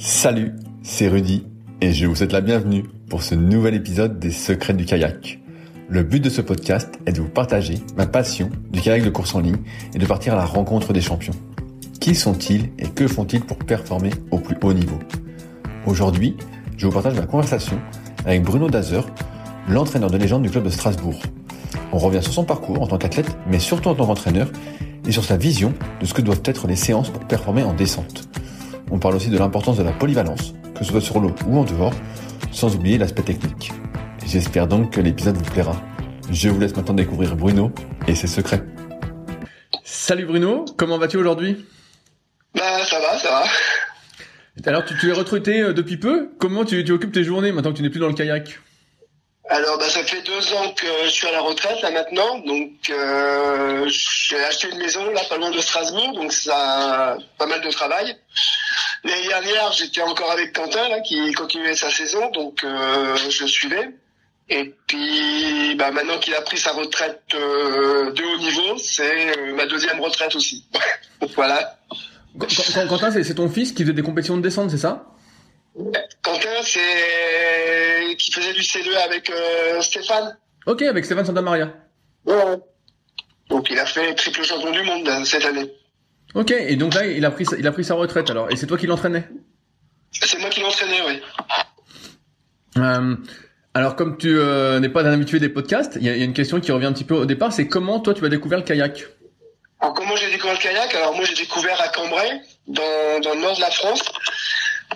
Salut, c'est Rudy et je vous souhaite la bienvenue pour ce nouvel épisode des Secrets du kayak. Le but de ce podcast est de vous partager ma passion du kayak de course en ligne et de partir à la rencontre des champions. Qui sont-ils et que font-ils pour performer au plus haut niveau? Aujourd'hui, je vous partage ma conversation avec Bruno Dazer, l'entraîneur de légende du club de Strasbourg. On revient sur son parcours en tant qu'athlète, mais surtout en tant qu'entraîneur, et sur sa vision de ce que doivent être les séances pour performer en descente. On parle aussi de l'importance de la polyvalence, que ce soit sur l'eau ou en dehors, sans oublier l'aspect technique. J'espère donc que l'épisode vous plaira. Je vous laisse maintenant découvrir Bruno et ses secrets. Salut Bruno, comment vas-tu aujourd'hui? Bah ça va, ça va. Alors tu, tu es retraité euh, depuis peu? Comment tu, tu occupes tes journées maintenant que tu n'es plus dans le kayak? Alors, bah, ça fait deux ans que je suis à la retraite là maintenant, donc euh, j'ai acheté une maison là pas loin de Strasbourg, donc ça a pas mal de travail. L'année dernière, j'étais encore avec Quentin là qui continuait sa saison, donc euh, je le suivais. Et puis, bah, maintenant qu'il a pris sa retraite euh, de haut niveau, c'est euh, ma deuxième retraite aussi. voilà. Quentin, c'est ton fils qui faisait des compétitions de descente, c'est ça? Quentin, c'est qui faisait du CE avec euh, Stéphane. Ok, avec Stéphane Santamaria. Ouais. Donc il a fait triple champion du monde euh, cette année. Ok, et donc là il a pris sa, il a pris sa retraite alors, et c'est toi qui l'entraînais? C'est moi qui l'entraînais, oui. Euh, alors comme tu euh, n'es pas un habitué des podcasts, il y, a une question qui revient un petit peu au départ, c'est comment toi tu as découvert le kayak? Alors comment j'ai découvert le kayak? Alors moi j'ai découvert à Cambrai, dans, dans le nord de la France.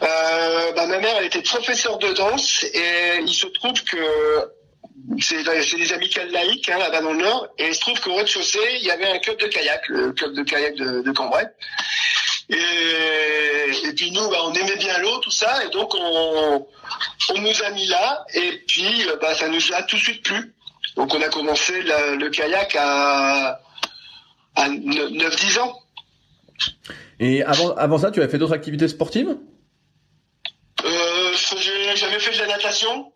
Euh, bah, ma mère, elle était professeure de danse et il se trouve que c'est des amicales laïques hein, là-bas dans le Nord et il se trouve qu'au rez-de-chaussée, il y avait un club de kayak, le club de kayak de, Cambrai. Et, puis nous, bah, on aimait bien l'eau, tout ça, et donc on, on nous a mis là, et puis bah, ça nous a tout de suite plu. Donc on a commencé le kayak à, à 9-10 ans. Et avant, avant ça, tu as fait d'autres activités sportives? Euh, j'ai jamais fait de la natation.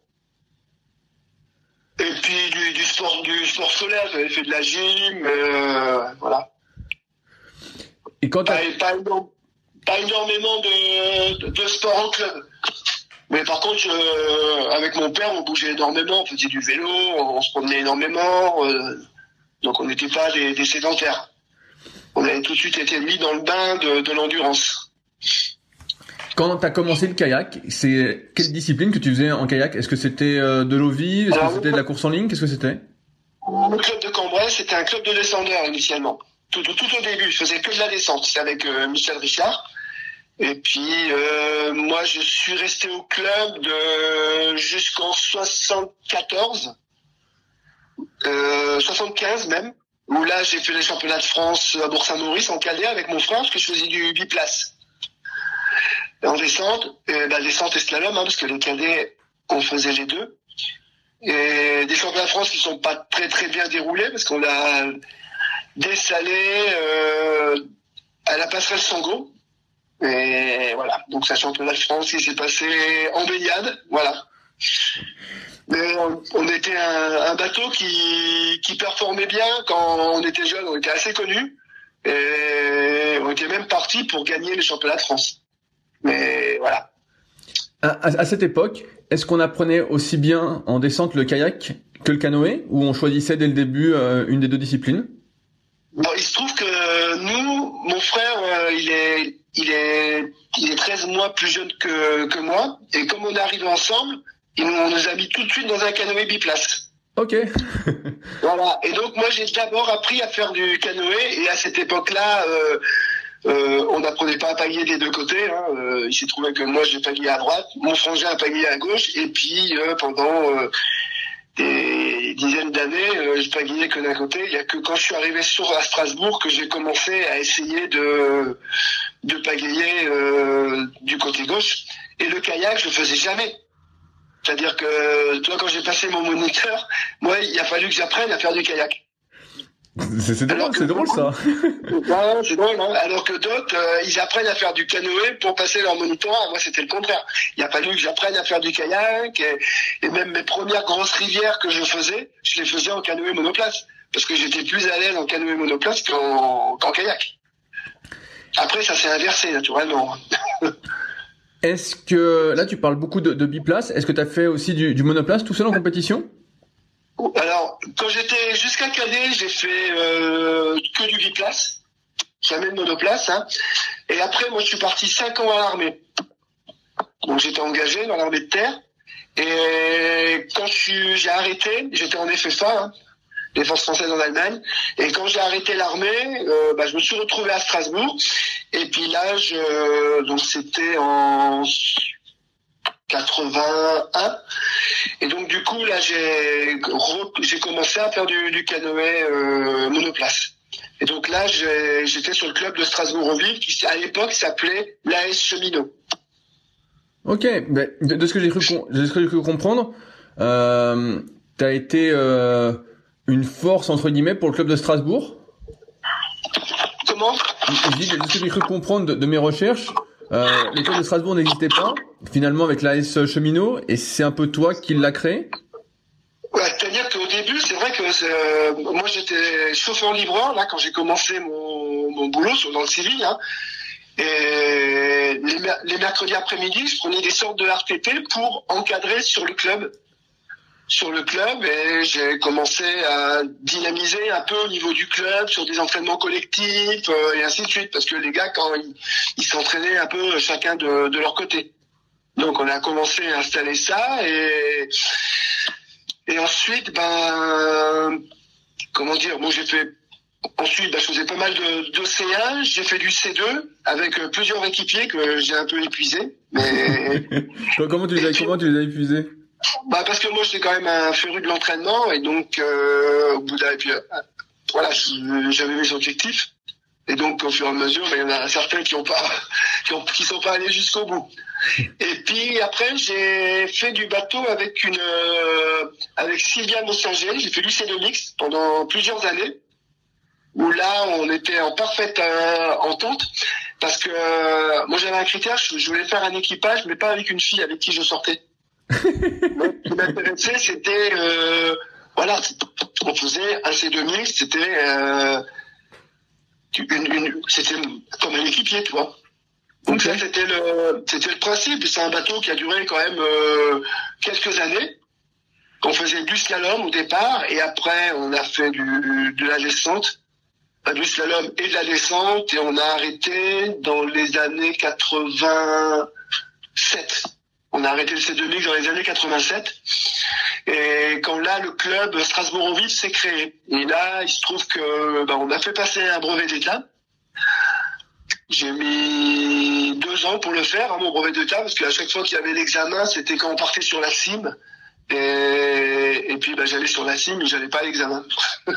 Et puis du, du sport du sport scolaire, j'avais fait de la gym, euh, voilà. Et quand pas, pas, pas, énormément de, de, de, sport en club. Mais par contre, je, avec mon père, on bougeait énormément, on faisait du vélo, on se promenait énormément. Euh, donc on n'était pas des, des, sédentaires. On avait tout de suite été mis dans le bain de, de l'endurance. Quand tu as commencé le kayak, c'est quelle discipline que tu faisais en kayak? Est-ce que c'était euh, de l'eau vive Est-ce que c'était de la course en ligne? Qu'est-ce que c'était? Le club de Cambrai, c'était un club de descendeurs initialement. Tout, tout, tout, au début, je faisais que de la descente. C'était avec euh, Michel Richard. Et puis euh, moi, je suis resté au club de jusqu'en 74, euh, 75 même. Où là, j'ai fait les championnats de France à Bourg-Saint-Maurice en cadet avec mon frère, parce que je faisais du biplace en descente, euh, descente et slalom, hein, parce que les cadets, on faisait les deux. Et des championnats de France qui sont pas très très bien déroulés, parce qu'on a dessalé euh, à la passerelle Sango. Et voilà, donc c'est un championnat de France qui s'est passé en baignade, voilà. Mais on, était un, bateau qui, qui performait bien quand on était jeune, on était assez connus. Et on était même parti pour gagner les championnats de France. Mais voilà. À, cette époque, est-ce qu'on apprenait aussi bien en descente le kayak que le canoë, ou on choisissait dès le début euh, une des deux disciplines? Il se trouve que nous, mon frère, euh, il est, il est, il est 13 mois plus jeune que, que moi, et comme on est arrivé ensemble, il, on nous a mis tout de suite dans un canoë biplace. Ok. voilà. Et donc moi j'ai d'abord appris à faire du canoë et à cette époque-là, euh, euh, on n'apprenait pas à pagayer des deux côtés. Hein. Euh, il s'est trouvé que moi j'ai pagayé à droite, mon frangin a pagayé à gauche, et puis euh, pendant des dizaines d'années, je pagayais que d'un côté. Il y a que quand je suis arrivé sur à Strasbourg que j'ai commencé à essayer de de pagayer du côté gauche. Et le kayak, je le faisais jamais. C'est-à-dire que, toi, quand j'ai passé mon moniteur, moi, il a fallu que j'apprenne à faire du kayak. C'est drôle, c'est drôle ça. c'est drôle. Hein. Alors que d'autres, euh, ils apprennent à faire du canoë pour passer leur moniteur. Moi, c'était le contraire. Il a fallu que j'apprenne à faire du kayak. Et, même mes premières grosses rivières que je faisais, je les faisais en canoë monoplace. Parce que j'étais plus à l'aise en canoë monoplace qu'en kayak. Après, ça s'est inversé, naturellement. Est-ce que là tu parles beaucoup de, de biplace Est-ce que tu as fait aussi du, du, monoplace tout seul en compétition? Alors quand j'étais jusqu'à cadet, j'ai fait euh, que du biplace, jamais de monoplace. Hein. Et après, moi je suis parti cinq ans à l'armée. Donc j'étais engagé dans l'armée de terre. Et quand j'ai arrêté, j'étais en FFA, hein, les forces françaises en Allemagne. Et quand j'ai arrêté l'armée, euh, bah, je me suis retrouvé à Strasbourg. Et puis là, je, donc c'était en 81. Et donc du coup, là, j'ai j'ai commencé à faire du, du canoë euh, monoplace. Et donc là, j'étais sur le club de Strasbourg-Ville qui à l'époque s'appelait l'AS Cheminot. Ok, ben, de, ce que j'ai cru, cru, comprendre, euh, tu as été euh, une force entre guillemets pour le club de Strasbourg? Comment? Je dis, ce que j'ai cru comprendre de, mes recherches, euh, le club de Strasbourg n'existait pas, finalement avec l'AS Cheminot, et c'est un peu toi qui l'as créé? Ouais, c'est-à-dire qu'au début, c'est vrai que euh, moi j'étais chauffeur livreur là quand j'ai commencé mon, mon boulot dans le civil. Hein, et les, les mercredis après-midi, je prenais des sortes de RTT pour encadrer sur le club sur le club et j'ai commencé à dynamiser un peu au niveau du club sur des entraînements collectifs euh, et ainsi de suite parce que les gars quand ils s'entraînaient un peu chacun de, de, leur côté. Donc on a commencé à installer ça et et ensuite ben comment dire moi j'ai fait ensuite ben, je faisais pas mal de, de C1 j'ai fait du C2 avec plusieurs équipiers que j'ai un peu épuisé mais comment tu les as, comment tu les as épuisés? Bah parce que moi j'étais quand même un féru de l'entraînement et donc euh, au bout d'un puis euh, voilà j'avais mes objectifs. Et donc au fur et à mesure il y en a certains qui ont pas qui, ont, qui sont pas allés jusqu'au bout. Et puis après j'ai fait du bateau avec une euh, avec Sylvia Mossinger j'ai fait du C2 mix pendant plusieurs années où là on était en parfaite euh, entente. Parce que moi j'avais un critère je voulais faire un équipage mais pas avec une fille avec qui je sortais ce qui m'intéressait, c'était euh, voilà, on faisait un C2000, c'était euh, une, c'était comme un équipier, tu vois. Donc ça, c'était le, c'était le principe. C'est un bateau qui a duré quand même euh, quelques années. On faisait du slalom au départ et après on a fait du, de la descente, du slalom et de la descente et on a arrêté dans les années 87. On a arrêté le C2000 dans les années 87. Et quand là, le club Strasbourg-Oville s'est créé. Et là, il se trouve que ben, on a fait passer un brevet d'état. J'ai mis deux ans pour le faire, hein, mon brevet d'état, parce qu'à chaque fois qu'il y avait l'examen, c'était quand on partait sur la cime. Et, et puis bah, j'allais sur la cime mais j'allais pas à l'examen.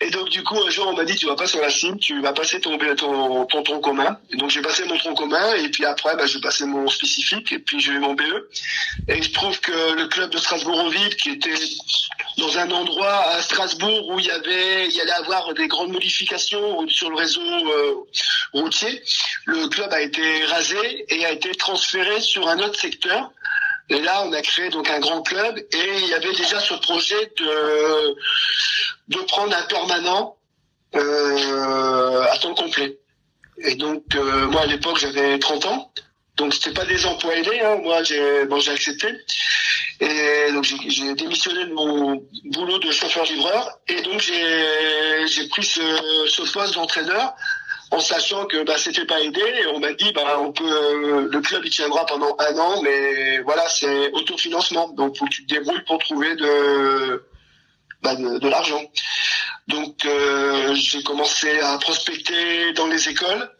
et donc du coup un jour on m'a dit tu vas pas sur la cime, tu vas passer ton ton, ton tronc commun. Et donc j'ai passé mon tronc commun et puis après bah, j'ai passé mon spécifique et puis j'ai eu mon BE. Et il se trouve que le club de Strasbourg-en-Ville qui était dans un endroit à Strasbourg où il y avait il y allait avoir des grandes modifications sur le réseau euh, routier, le club a été rasé et a été transféré sur un autre secteur Et là, on a créé donc un grand club et il y avait déjà ce projet de de prendre un permanent euh, à temps complet. Et donc euh, moi à l'époque j'avais 30 ans, donc c'était pas des emplois aidés. Hein. Moi j'ai bon j'ai accepté et donc j'ai démissionné de mon boulot de chauffeur-livreur et donc j'ai j'ai pris ce poste d'entraîneur en sachant que bah, c'était pas aidé. Et on m'a dit bah on peut le club il tiendra pendant un an, mais voilà c'est autofinancement. Donc faut que tu te débrouilles pour trouver de bah, de, l'argent. Donc euh, j'ai commencé à prospecter dans les écoles.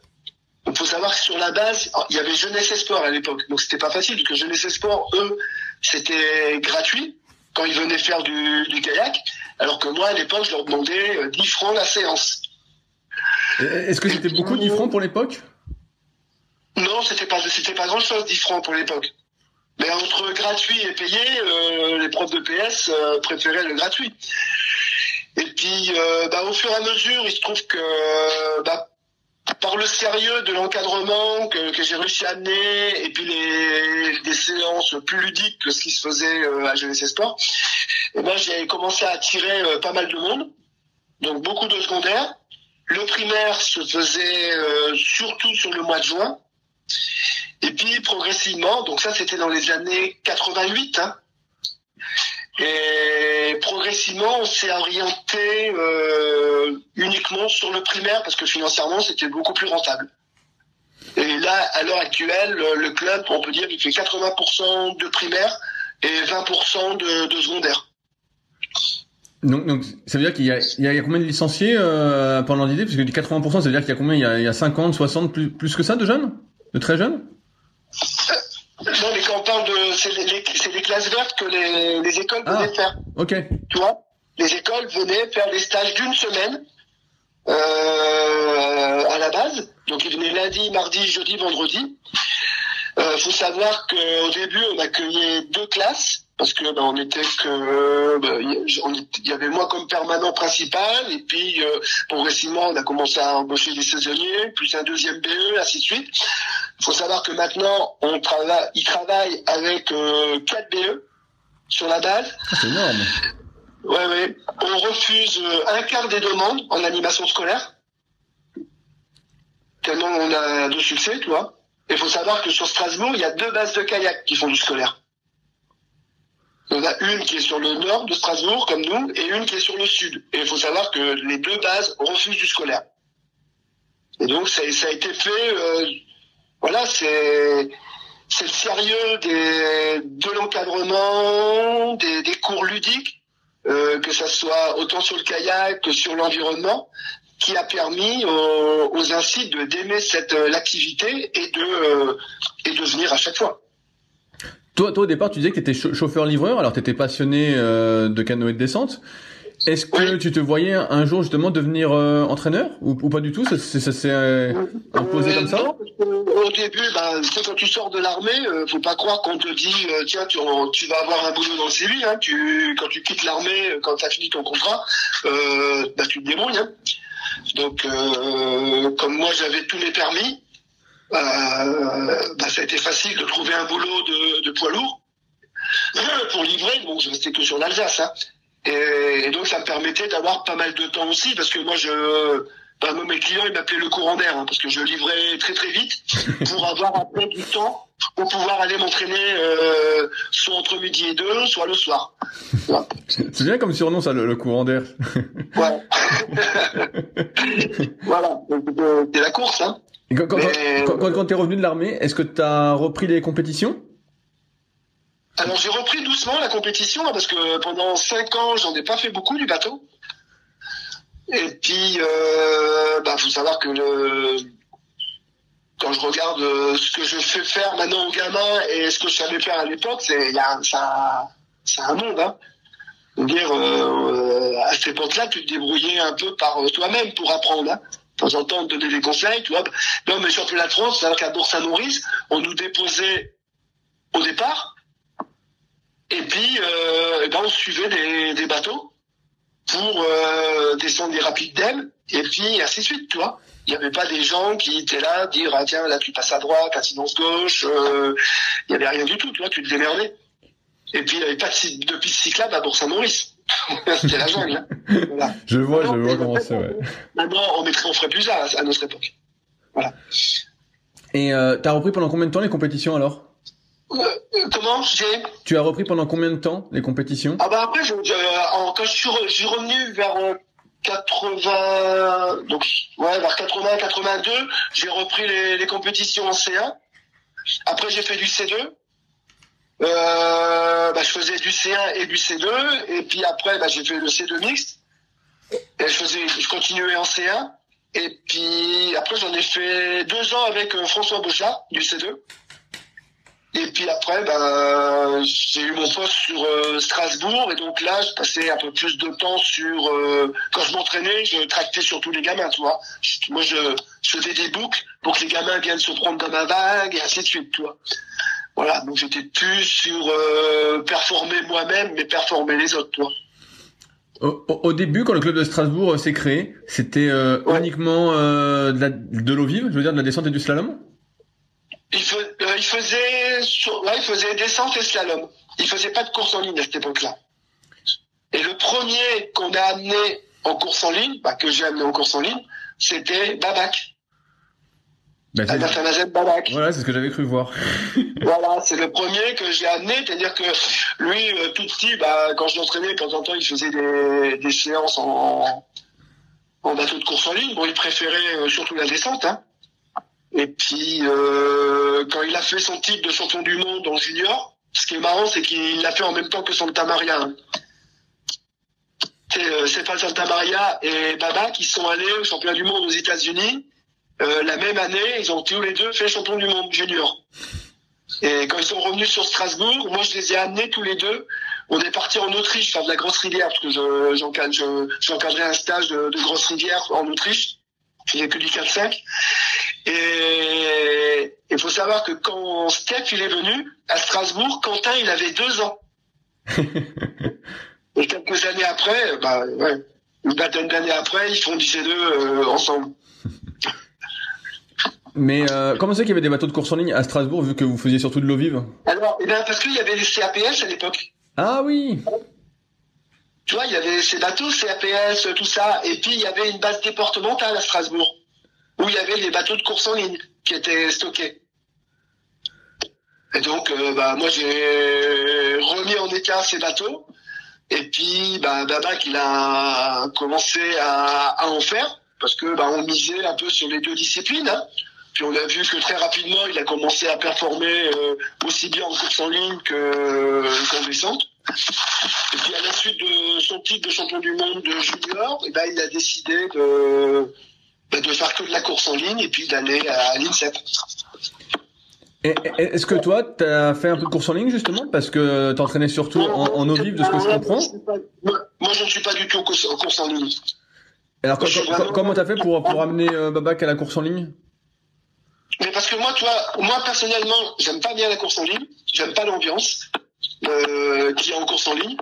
Il faut savoir que sur la base, il y avait Jeunesse et Sport à l'époque, donc c'était pas facile, parce que Jeunesse et Sport, eux, c'était gratuit quand ils venaient faire du, du kayak, alors que moi, à l'époque, je leur demandais 10 francs la séance. Est-ce que c'était beaucoup 10 francs pour l'époque? Non, c'était pas c'était pas grand chose 10 francs pour l'époque. Mais entre gratuit et payé, euh, les profs de PS euh, préféraient le gratuit. Et puis, euh, bah, au fur et à mesure, il se trouve que bah, par le sérieux de l'encadrement que, que j'ai réussi à amener, et puis les des séances plus ludiques que ce qui se faisait à Jeunesse Sport, et ben j'ai commencé à attirer pas mal de monde, donc beaucoup de secondaires. Le primaire se faisait euh, surtout sur le mois de juin. Et puis progressivement, donc ça c'était dans les années 88, hein, et progressivement on s'est orienté euh, uniquement sur le primaire parce que financièrement c'était beaucoup plus rentable. Et là, à l'heure actuelle, le club, on peut dire, il fait 80% de primaire et 20% de, de secondaire. Donc, donc, ça veut dire qu'il y a, il y a combien de licenciés euh, pendant l'idée? Parce que du 80%, ça veut dire qu'il y a combien? Il y a, il y a 50, 60, plus, plus que ça de jeunes? De très jeunes? Non, mais quand on parle de... C'est les, c'est les classes vertes que les, les écoles Ah. venaient faire. Ok. Tu vois? Les écoles venaient faire des stages d'une semaine euh, à la base. Donc ils venaient lundi, mardi, jeudi, vendredi. Euh, faut savoir qu'au début, on accueillait deux classes parce que ben, on était que ben, y- on était- il y avait moi comme permanent principal et puis euh, progressivement on a commencé à embaucher des saisonniers plus un deuxième BE ainsi de suite. Il faut savoir que maintenant on travaille, ils travaillent avec euh, quatre BE sur la base. Ah, c'est énorme. Ouais, ouais. On refuse euh, un quart des demandes en animation scolaire. Tellement on a de succès, tu vois. Il faut savoir que sur Strasbourg, il y a deux bases de kayak qui font du scolaire. Il y en a une qui est sur le nord de Strasbourg, comme nous, et une qui est sur le sud. Et il faut savoir que les deux bases refusent du scolaire. Et donc, ça, ça a été fait, euh, voilà, c'est, le sérieux de l'encadrement, des, cours ludiques, euh, que ça soit autant sur le kayak que sur l'environnement, qui a permis aux, aux d'aimer cette euh, l'activité et de venir à chaque fois. Toi, toi, au départ, tu disais que tu étais chauffeur-livreur, alors tu étais passionné euh, de canoë de descente. Est-ce que Oui. tu te voyais un jour justement devenir euh, entraîneur ou, ou pas du tout? Ça, ça s'est euh, imposé Euh, comme ça? non, parce que Au début, bah, quand tu sors de l'armée, euh, faut pas croire qu'on te dit euh, tiens tu, tu vas avoir un boulot dans le civil. Hein, tu, quand tu quittes l'armée, euh, quand tu as fini ton contrat, euh, bah, tu te débrouilles. Hein. Donc euh, comme moi j'avais tous mes permis, euh, bah, ça a été facile de trouver un boulot de, de poids lourd pour livrer. Bon, je restais que sur l'Alsace. Hein. Et, et donc ça me permettait d'avoir pas mal de temps aussi parce que moi je moi, mes clients ils m'appelaient le courant d'air hein, parce que je livrais très très vite pour avoir après du temps pour pouvoir aller m'entraîner euh, soit entre midi et deux soit le soir. Voilà. C'est bien comme surnom ça, le, le courant d'air. Ouais. voilà, euh, c'est la course. Hein. Et quand, quand, Mais- quand, quand, quand t'es revenu de l'armée, est-ce que t'as repris les compétitions? Alors j'ai repris doucement la compétition hein, parce que pendant cinq ans j'en ai pas fait beaucoup du bateau. Et puis euh, bah faut savoir que le quand je regarde euh, ce que je fais faire maintenant aux gamins et ce que je savais faire à l'époque, c'est il y a un- ça c'est un monde hein. C'est-à-dire euh, à cette époque-là, tu te débrouillais un peu par toi-même pour apprendre. Hein. Temps en temps, on te donnait des conseils, tu vois. Non, mais championnat de France, c'est-à-dire qu'à Bourg-Saint-Maurice, on nous déposait au départ, et puis, euh, ben, on suivait des, des bateaux pour euh, descendre des rapides d'Aime, et puis ainsi de suite, tu vois. Il n'y avait pas des gens qui étaient là, dire, ah tiens, là tu passes à droite, incidence gauche, euh, il n'y avait rien du tout, tu vois, tu te démerdais. Et puis il n'y avait pas de, de piste cyclable à Bourg-Saint-Maurice. C'était la jungle. Hein. Voilà. Je vois, je vois comment c'est. Ouais. Maintenant, on mettrait, on ferait plus ça à, notre époque. Voilà. Et euh, t'as repris pendant combien de temps les compétitions alors? Euh, euh, Comment Tu as repris pendant combien de temps les compétitions? Ah bah après, je, euh, quand je suis, je suis revenu vers 80, donc ouais, vers 80, 82, j'ai repris les, les compétitions en C1. Après, j'ai fait du C2. Euh, bah, je faisais du C1 et du C2, et puis après, bah, j'ai fait le C2 mixte. Et je faisais, je continuais en C1. Et puis après, j'en ai fait deux ans avec euh, François Bouchard du C2. Et puis après, ben, j'ai eu mon poste sur euh, Strasbourg et donc là, je passais un peu plus de temps sur. Euh, quand je m'entraînais, je tractais surtout les gamins, tu vois. moi, je, je, faisais des boucles pour que les gamins viennent se prendre dans ma vague et ainsi de suite, tu vois. Voilà, donc j'étais plus sur euh, performer moi-même, mais performer les autres, tu vois. Au, au, début, quand le club de Strasbourg s'est créé, c'était uniquement de, de l'eau vive, je veux dire de la descente et du slalom? Il, euh, il faisait, ouais, il faisait descente et slalom. Il faisait pas de course en ligne à cette époque-là. Et le premier qu'on a amené en course en ligne, bah, que j'ai amené en course en ligne, c'était Babac. Bah, Babac. Voilà, c'est ce que j'avais cru voir. voilà, c'est le premier que j'ai amené, c'est-à-dire que lui, euh, tout petit, bah, quand je l'entraînais, de temps en temps, il faisait des, des séances en, en bateau de course en ligne. Bon, il préférait euh, surtout la descente, hein. Et puis, euh, quand il a fait son titre de champion du monde en junior, ce qui est marrant, c'est qu'il l'a fait en même temps que Santa Maria. C'est euh, Santa Maria et Baba qui sont allés au championnat du monde aux États-Unis. Euh, la même année, ils ont tous les deux fait champion du monde junior. Et quand ils sont revenus sur Strasbourg, moi je les ai amenés tous les deux. On est parti en Autriche faire de la grosse rivière parce que j'encadrais un stage de, de grosse rivière en Autriche. Je faisais que du 4-5. Et il faut savoir que quand Steph il est venu à Strasbourg, Quentin il avait deux ans. et quelques années après, bah ouais, une vingtaine d'années après, ils font du C2 euh, ensemble. Mais euh, comment c'est qu'il y avait des bateaux de course en ligne à Strasbourg vu que vous faisiez surtout de l'eau vive Alors, eh bien, parce qu'il y avait les CAPS à l'époque. Ah oui. Tu vois, il y avait ces bateaux CAPS, tout ça, et puis il y avait une base départementale à Strasbourg où il y avait les bateaux de course en ligne qui étaient stockés. Et donc, euh, bah, moi, j'ai remis en état ces bateaux. Et puis, bah, Babac, il a commencé à, en faire parce que bah, on misait un peu sur les deux disciplines. Hein. Puis on a vu que très rapidement, il a commencé à performer euh, aussi bien en course en ligne qu'en descente. Et puis à la suite de son titre de champion du monde de junior, et eh ben, il a décidé de, bah, de faire que de la course en ligne et puis d'aller à l'INSEP. Est-ce que toi, tu as fait un peu de course en ligne justement? Parce que tu entraînais surtout en, en eau vive de ce que je comprends Moi, je ne suis pas du tout en course, en, ligne. Alors, comment tu as fait pour, pour amener euh, Babac à la course en ligne? Mais parce que moi, toi, moi personnellement, j'aime pas bien la course en ligne, j'aime pas l'ambiance. Euh, qui est en course en ligne.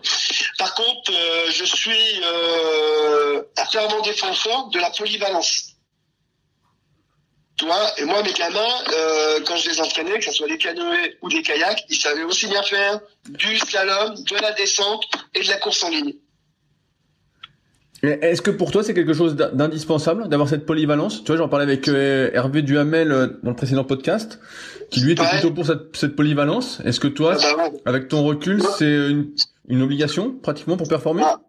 Par contre, euh, je suis euh, fervent défenseur de la polyvalence. Toi et moi, mes gamins, euh, quand je les entraînais, que ce soit des canoës ou des kayaks, ils savaient aussi bien faire du slalom, de la descente et de la course en ligne. Est-ce que pour toi c'est quelque chose d'indispensable d'avoir cette polyvalence? Tu vois, j'en parlais avec euh, Hervé Duhamel euh, dans le précédent podcast, qui lui était plutôt pour cette, cette polyvalence. Est-ce que toi, ah bah avec ton recul, c'est une, une, obligation pratiquement pour performer? Ah.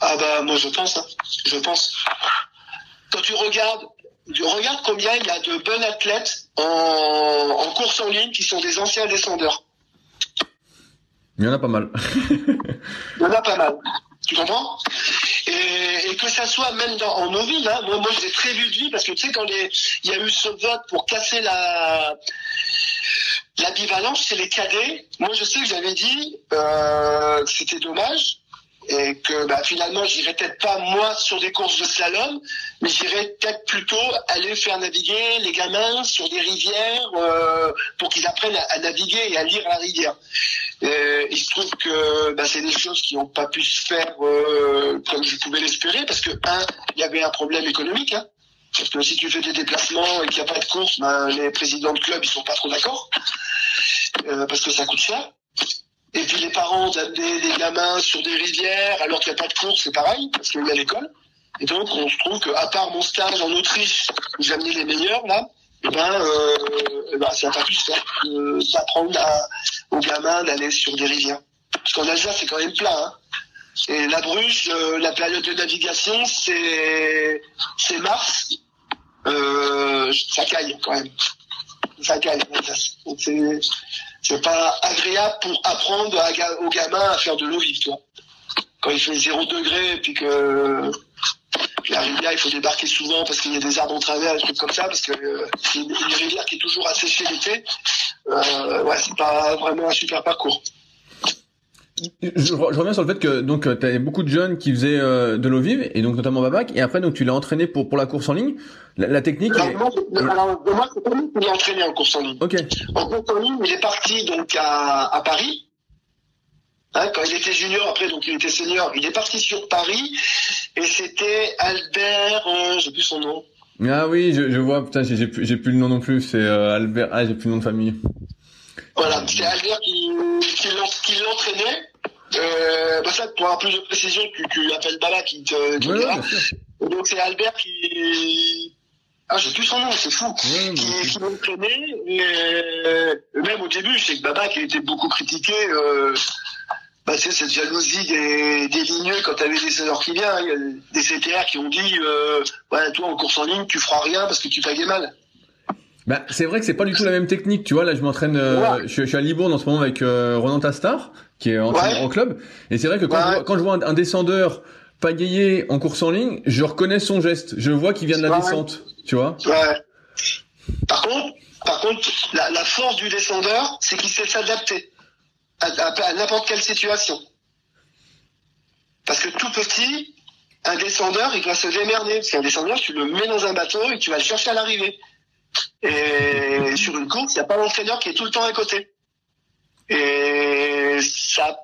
ah, bah moi je pense, hein. je pense. Quand tu regardes regarde combien il y a de bons athlètes en, en course en ligne qui sont des anciens descendeurs. Il y en a pas mal. il y en a pas mal. Tu comprends? Et, et, que ça soit même dans, en eau vive, hein, moi, moi je l'ai très vu de vie parce que tu sais quand il y a eu ce vote pour casser la la bivalence, c'est les cadets. Moi je sais que j'avais dit euh, que c'était dommage et que bah, finalement j'irai peut-être pas moi sur des courses de slalom, mais j'irai peut-être plutôt aller faire naviguer les gamins sur des rivières euh, pour qu'ils apprennent à, naviguer et à lire la rivière. Et il se trouve que bah, c'est des choses qui n'ont pas pu se faire euh, comme je pouvais l'espérer parce que un, il y avait un problème économique. Hein, parce que si tu fais des déplacements et qu'il n'y a pas de course, ben, les présidents de club ils sont pas trop d'accord euh, parce que ça coûte cher. Et puis les parents d'amener des gamins sur des rivières alors qu'il n'y a pas de cours, c'est pareil, parce qu'il y a l'école. Et donc on se trouve qu'à part mon stage en Autriche, où j'ai amené les meilleurs là, et ben, euh, eh ben ça n'a pas pu se faire d'apprendre aux gamins d'aller sur des rivières. Parce qu'en Alsace, c'est quand même plat. Hein. Et la Bruche, euh, la période de navigation, c'est c'est mars. Euh, ça caille quand même. Ça caille. Donc c'est pas agréable pour apprendre aux gamins à faire de l'eau vive, toi. Quand il fait 0 degré et puis que la rivière, il faut débarquer souvent parce qu'il y a des arbres en travers, des trucs comme ça, parce que euh, c'est une, rivière qui est toujours asséchée l'été. Euh, ouais, c'est pas vraiment un super parcours. Je, reviens sur le fait que donc tu avais beaucoup de jeunes qui faisaient euh, de l'eau vive et donc notamment Babac et après donc tu l'as entraîné pour pour la course en ligne. La, technique. Alors, est... moi, moi c'est pas lui qui l'ai entraîné en course en ligne. Ok. En course en ligne, il est parti donc à, à Paris. Hein, quand il était junior, après donc il était senior, il est parti sur Paris et c'était Albert, euh, j'ai plus son nom. Ah oui, je, je vois, putain, j'ai plus, j'ai plus le nom non plus, c'est euh, Albert, ah j'ai plus le nom de famille. Voilà, c'est Albert qui, qui l'entraînait. Euh, bah ça, pour avoir plus de précision, tu, tu appelles Bala qui te, te dira. Donc c'est Albert qui, ah, j'ai plus son nom, c'est fou. qui, qui m'entraînait. Et euh, même au début, je sais que Baba qui était beaucoup critiqué. Euh, bah, c'est cette jalousie des, des ligneux quand t'avais des seniors qui viennent. Il y a des CTR qui ont dit, euh, ouais, toi en course en ligne, tu feras rien parce que tu payais mal. Bah, c'est vrai que c'est pas du tout la même technique, tu vois. Là, je m'entraîne, euh, je, je, suis à Libourne en ce moment avec euh, Ronan Tastar, qui est entraîneur ouais. club. Et c'est vrai que quand, je vois, quand je vois un, descendeur pagayer en course en ligne, je reconnais son geste. Je vois qu'il vient de la descente, tu vois. Ouais. Par contre, par contre, la, la force du descendeur, c'est qu'il sait s'adapter à, à, à n'importe quelle situation. Parce que tout petit, un descendeur, il doit se démerder. Parce qu'un descendeur, tu le mets dans un bateau et tu vas le chercher à l'arrivée. Et sur une course, il n'y a pas l'entraîneur qui est tout le temps à côté. Et ça,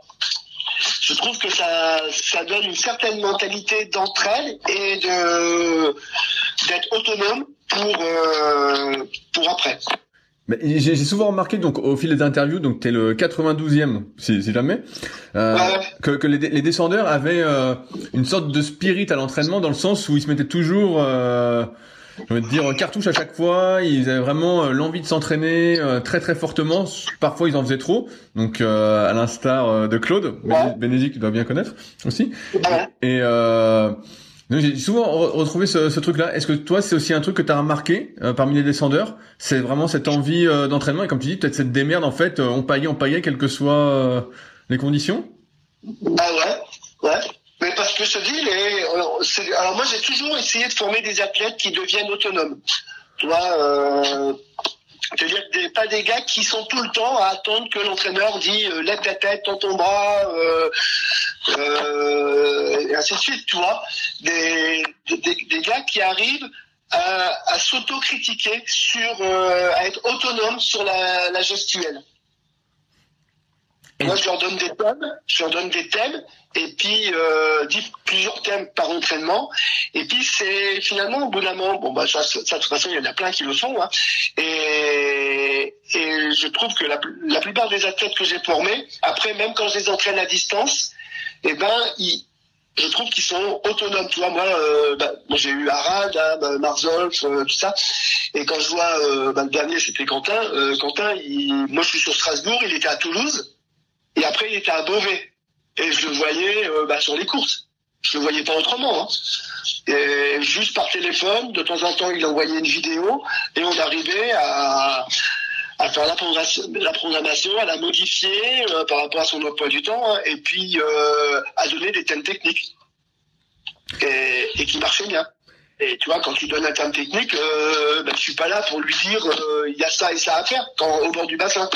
je trouve que ça, ça donne une certaine mentalité d'entraide et de d'être autonome pour euh, pour après. J'ai souvent remarqué donc au fil des interviews, donc t'es le 92e si, si jamais, euh, ouais. que, que les, les, descendeurs avaient euh, une sorte de spirit à l'entraînement dans le sens où ils se mettaient toujours euh, je te dire cartouche à chaque fois. Ils avaient vraiment euh, l'envie de s'entraîner euh, très très fortement. Parfois ils en faisaient trop. Donc euh, à l'instar de Claude, ouais. Bénédicte tu dois bien connaître aussi. Ouais. Et j'ai souvent retrouvé ce, ce truc-là. Est-ce que toi c'est aussi un truc que tu as remarqué parmi les descendeurs? C'est vraiment cette envie d'entraînement? Et comme tu dis peut-être cette démerde en fait. on paillait, on paillait, quelles que soient les conditions? Ah ouais, ouais. Que je te dis, les, alors moi j'ai toujours essayé de former des athlètes qui deviennent autonomes. Tu vois, euh, c'est-à-dire des, pas des gars qui sont tout le temps à attendre que l'entraîneur dit euh, lève ta tête, tends ton bras, euh, euh, et ainsi de suite, tu vois. Des, gars qui arrivent à, à s'auto-critiquer sur, euh, à être autonomes sur la gestuelle. Moi, je leur donne des thèmes, je leur donne des thèmes, et puis euh, plusieurs thèmes par entraînement. Et puis c'est finalement au bout d'un moment, bon bah ça, ça, de toute façon il y en a plein qui le font. Hein, et, et je trouve que la, la plupart des athlètes que j'ai formés, après même quand je les entraîne à distance, eh ben ils, je trouve qu'ils sont autonomes. Tu vois, moi, euh, bah, j'ai eu Harald, hein, bah, Marzolf, euh, tout ça. Et quand je vois euh, bah, le dernier, c'était Quentin. Euh, Quentin, il, moi je suis sur Strasbourg, il était à Toulouse. Et après, il était à Beauvais. Et je le voyais euh, bah, sur les courses. Je le voyais pas autrement. Hein. Et juste par téléphone, de temps en temps, il envoyait une vidéo et on arrivait à, à faire la programmation, à la modifier euh, par rapport à son emploi du temps hein, et puis euh, à donner des thèmes techniques et, et, qui marchaient bien. Et tu vois, quand tu donnes un thème technique, euh, bah, je suis pas là pour lui dire euh, il y a ça et ça à faire quand, au bord du bassin.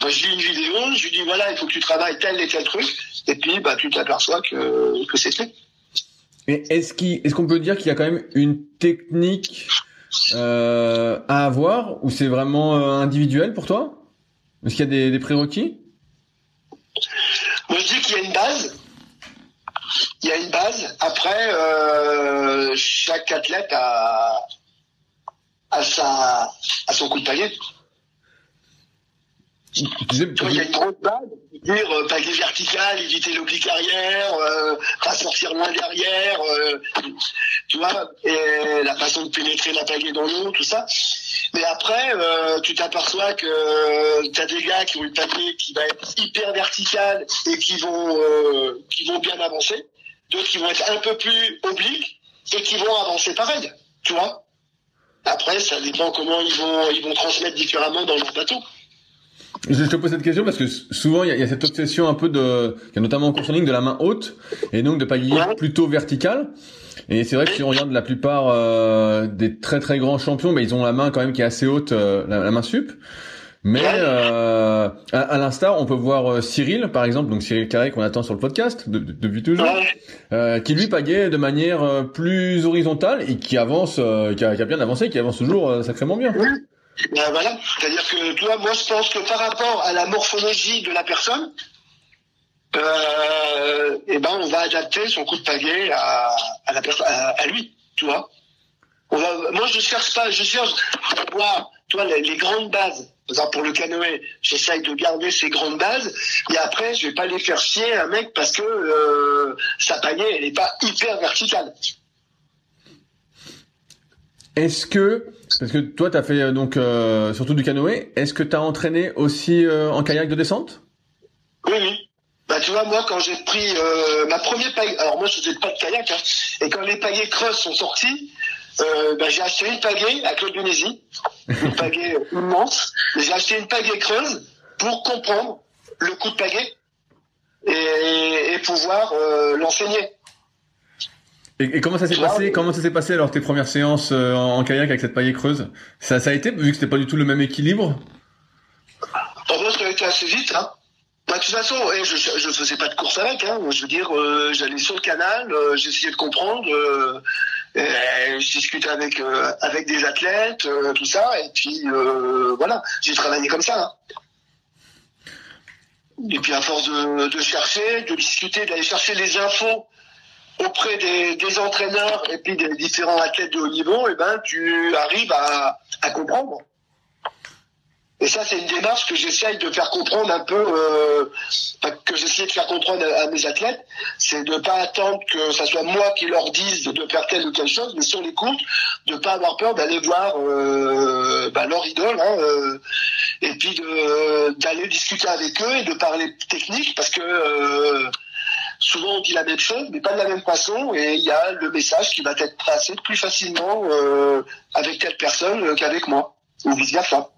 Moi, je lis une vidéo, je lui dis voilà, il faut que tu travailles tel et tel truc, et puis bah tu t'aperçois que que c'est fait. Mais est-ce qu'il est-ce qu'on peut dire qu'il y a quand même une technique euh, à avoir ou c'est vraiment euh, individuel pour toi? Est-ce qu'il y a des, des prérequis? Moi, je dis qu'il y a une base. Il y a une base. Après, euh, chaque athlète a, a, sa, a son coup de paillet. Il y a une grosse base, dire euh, pagaie verticale, éviter l'oblique arrière, euh, pas sortir loin derrière, euh, tu vois, et la façon de pénétrer la pagaie dans l'eau, tout ça. Mais après, euh, tu t'aperçois que tu as des gars qui ont une pagaie qui va être hyper verticale et qui vont qui vont bien avancer, d'autres qui vont être un peu plus obliques et qui vont avancer pareil, tu vois. Après, ça dépend comment ils vont ils vont transmettre différemment dans leur bateau. Je te pose cette question parce que souvent il y, a, cette obsession un peu de, notamment en course en ligne, de la main haute et donc de pagayer plutôt verticale. Et c'est vrai que si on regarde la plupart euh, des très très grands champions, bah, ils ont la main quand même qui est assez haute, euh, la, main sup. Mais euh, à, l'instar, on peut voir Cyril, par exemple, donc Cyril Carré qu'on attend sur le podcast depuis toujours, qui lui pagaie de manière plus horizontale et qui avance, qui a, qui, a, bien avancé, qui avance toujours sacrément bien. Ben voilà, c'est-à-dire que toi, moi je pense que par rapport à la morphologie de la personne, euh, eh ben on va adapter son coup de pagaie à, à la personne, à, lui, tu vois. Moi je cherche pas, je cherche à voir, toi les, grandes bases. Pour le canoë, j'essaye de garder ces grandes bases, et après je vais pas les faire chier un mec parce que euh, sa pagaie elle est pas hyper verticale. Est-ce que, parce que toi, tu as fait euh, donc euh, surtout du canoë, est-ce que tu as entraîné aussi euh, en kayak de descente? Oui, oui. Bah, tu vois, moi, quand j'ai pris ma première pagaie, alors moi, je faisais pas de kayak, hein, et quand les pagaies creuses sont sorties, bah, j'ai acheté une pagaie à Claude Dunésie, une pagaie immense, j'ai acheté une pagaie creuse pour comprendre le coup de pagaie et pouvoir l'enseigner. Et, comment ça s'est passé Comment ça s'est passé alors tes premières séances euh, en, kayak avec cette paillée creuse? Ça, ça a été vu que c'était pas du tout le même équilibre? En ça a été assez vite. Hein. Bah, de toute façon, je, je faisais pas de course avec. Hein. Je veux dire, euh, j'allais sur le canal, euh, j'essayais de comprendre, je discutais avec avec des athlètes, tout ça, et puis voilà, j'ai travaillé comme ça. Hein. Et puis à force de, de chercher, de discuter, d'aller chercher les infos auprès des, des, entraîneurs et puis des différents athlètes de haut niveau, et eh ben tu arrives à, à comprendre. Et ça, c'est une démarche que j'essaye de faire comprendre un peu, euh, que j'essaie de faire comprendre à, mes athlètes, c'est de pas attendre que ça soit moi qui leur dise de faire telle ou telle chose, mais sur les courses, de pas avoir peur d'aller voir euh, bah, leur idole, hein, euh, et puis d'aller discuter avec eux et de parler technique, parce que euh, souvent on dit la même chose, mais pas de la même façon, et il y a le message qui va être passé plus facilement euh, avec telle personne euh, qu'avec moi, ou vice versa.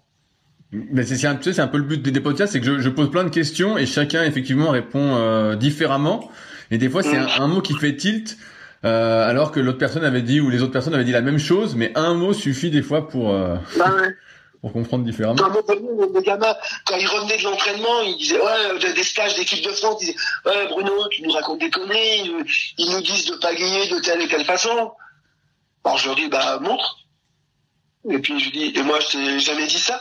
Mais c'est un, c'est un peu le but des podcasts, c'est que je, je, pose plein de questions et chacun effectivement répond euh, différemment. Et des fois, c'est un, mot qui fait tilt, euh, alors que l'autre personne avait dit ou les autres personnes avaient dit la même chose, mais un mot suffit des fois pour. Euh... Bah ouais pour comprendre différemment. le gamin, quand il revenait de l'entraînement, il disait ouais, des stages d'équipe de France, il disait ouais Bruno, tu nous racontes des conneries, ils nous disent de pagayer de telle et telle façon. Alors je leur dis bah montre. Et puis je lui dis et moi je t'ai jamais dit ça?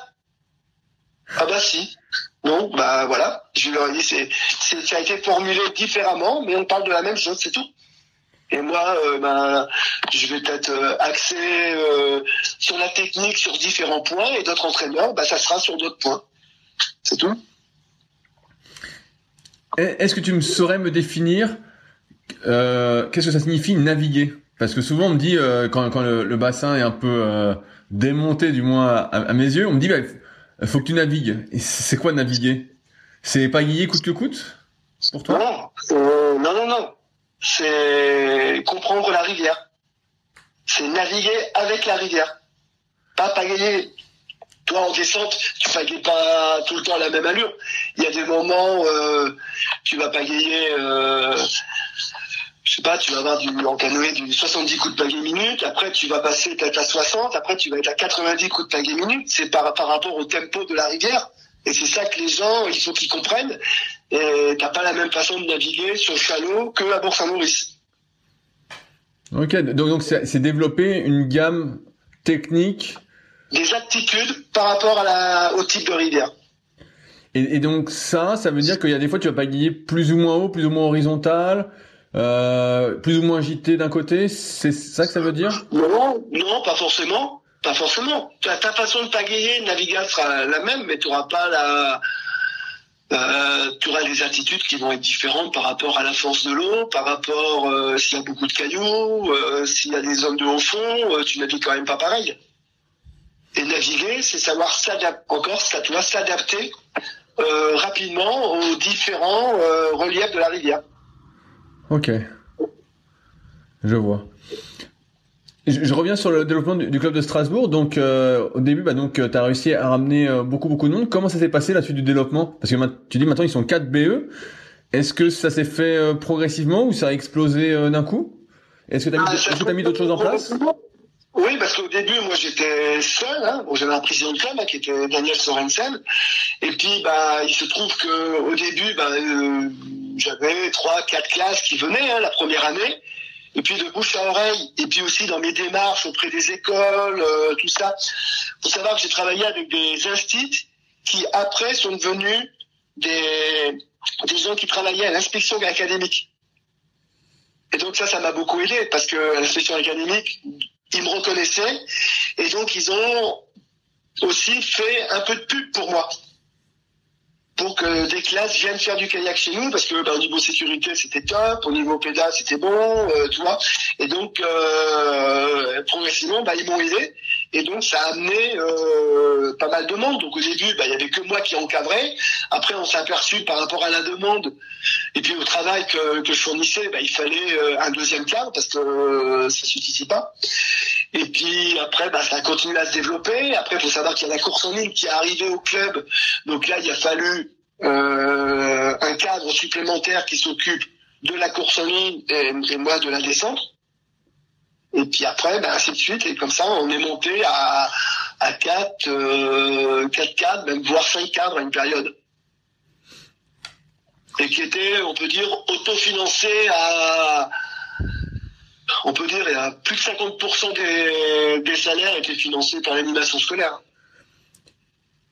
Ah bah si. Non, bah voilà. Je leur ai dit c'est ça a été formulé différemment, mais on parle de la même chose, c'est tout. Et moi, euh, ben, je vais peut-être euh, axer euh, sur la technique sur différents points et d'autres entraîneurs, ben, ça sera sur d'autres points. C'est tout. Est-ce que tu me saurais me définir qu'est-ce que ça signifie naviguer? Parce que souvent on me dit quand, quand le, bassin est un peu démonté, du moins à, mes yeux, on me dit il bah, faut que tu navigues. Et c'est quoi naviguer? C'est pas guiller coûte que coûte? Pour toi? Non, non, non, non c'est comprendre la rivière. C'est naviguer avec la rivière. Pas pagayer. Toi, en descente, tu pagayes pas tout le temps à la même allure. Il y a des moments, euh, tu vas pagayer, euh, je sais pas, tu vas avoir du, en canoë du 70 coups de pagaie minute, après tu vas passer peut-être à 60, après tu vas être à 90 coups de pagaie minute. C'est par, par rapport au tempo de la rivière. Et c'est ça que les gens, il faut qu'ils comprennent. Et t'as pas la même façon de naviguer sur Chalot que à Bourg-Saint-Maurice. Ok, donc c'est développer une gamme technique. Des aptitudes par rapport à la, au type de rivière. Et, et, donc ça, ça veut dire qu'il y a des fois tu vas pas guiller plus ou moins haut, plus ou moins horizontal, euh, plus ou moins agité d'un côté. C'est ça que ça veut dire? Non, non, pas forcément. Pas forcément. Ta, façon de pagayer, naviguer sera la même, mais tu n'auras pas la, euh, tu auras des attitudes qui vont être différentes par rapport à la force de l'eau, par rapport euh, s'il y a beaucoup de cailloux, euh, s'il y a des zones de haut fond, tu navigues quand même pas pareil. Et naviguer, c'est savoir s'adapter, encore, ça doit s'adapter rapidement aux différents reliefs de la rivière. Ok. Je vois. Je, reviens sur le développement du, club de Strasbourg. Donc, euh, au début, bah, donc, tu as réussi à ramener euh, beaucoup, beaucoup de monde. Comment ça s'est passé la suite du développement? Parce que tu dis maintenant ils sont 4 BE. Est-ce que ça s'est fait euh, progressivement ou ça a explosé d'un coup? Est-ce que tu as, mis, mis d'autres choses en place? oui, parce qu'au début, moi, j'étais seul. Hein. Bon, J'avais un président de club hein, qui était Daniel Sorensen. Et puis, bah, il se trouve que au début, bah, j'avais trois, quatre classes qui venaient hein, la première année et puis de bouche à oreille, et puis aussi dans mes démarches auprès des écoles, euh, tout ça. faut savoir que j'ai travaillé avec des instituts qui après sont devenus des, des gens qui travaillaient à l'inspection académique. Et donc ça, ça m'a beaucoup aidé parce que l'inspection académique, ils me reconnaissaient et donc ils ont aussi fait un peu de pub pour moi pour que des classes viennent faire du kayak chez nous parce que bah, au niveau sécurité c'était top, au niveau pédale c'était bon, euh, tu vois. Et donc euh, progressivement bah, ils m'ont aidé et donc ça a amené euh, pas mal de monde. Donc au début bah, il y avait que moi qui encadrais. Après on s'est aperçu par rapport à la demande et puis au travail que, que je fournissais, bah, il fallait euh, un deuxième cadre parce que euh, ça suffisait pas. Et puis après, bah, ça a continué à se développer. Après, il faut savoir qu'il y a la course en ligne qui est arrivée au club. Donc là, il a fallu euh, un cadre supplémentaire qui s'occupe de la course en ligne et, moi de la descente. Et puis après, ben, ainsi de suite. Et comme ça, on est monté à, à 4, euh, 4 cadres, même voire 5 cadres à une période. Et qui était, on peut dire, autofinancé à, on peut dire, a plus de 50% des, des salaires étaient financés par l'animation scolaire.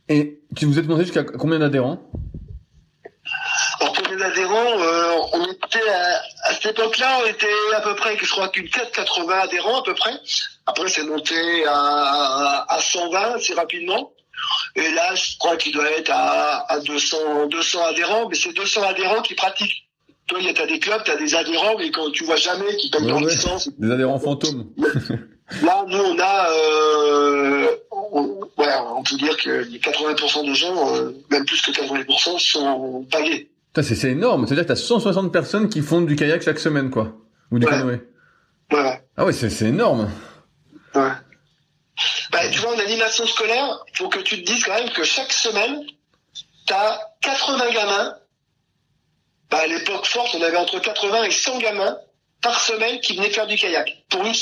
Et tu vous êtes demandé jusqu'à combien d'adhérents? Alors combien d'adhérents euh, On était à, cette époque-là, on était à peu près, je crois qu'une 480 adhérents à peu près. Après, c'est monté à, à 120 assez rapidement. Et là, je crois qu'il doit être à, à 200, 200 adhérents, mais c'est 200 adhérents qui pratiquent. Toi, il y a des clubs, tu as des adhérents, mais quand tu vois jamais qui payent leur licence. Des adhérents fantômes. Là, nous, on a, euh, on, ouais, on peut dire que 80% des gens, euh, même plus que 80%, sont payés. C'est énorme. C'est-à-dire que tu as 160 personnes qui font du kayak chaque semaine, quoi. Ou du canoë. Ouais. Ah ouais, c'est énorme. Ouais. Bah, tu vois, en animation scolaire, il faut que tu te dises quand même que chaque semaine, tu as 80 gamins bah, à l'époque forte, on avait entre 80 et 100 gamins par semaine qui venaient faire du kayak pour une,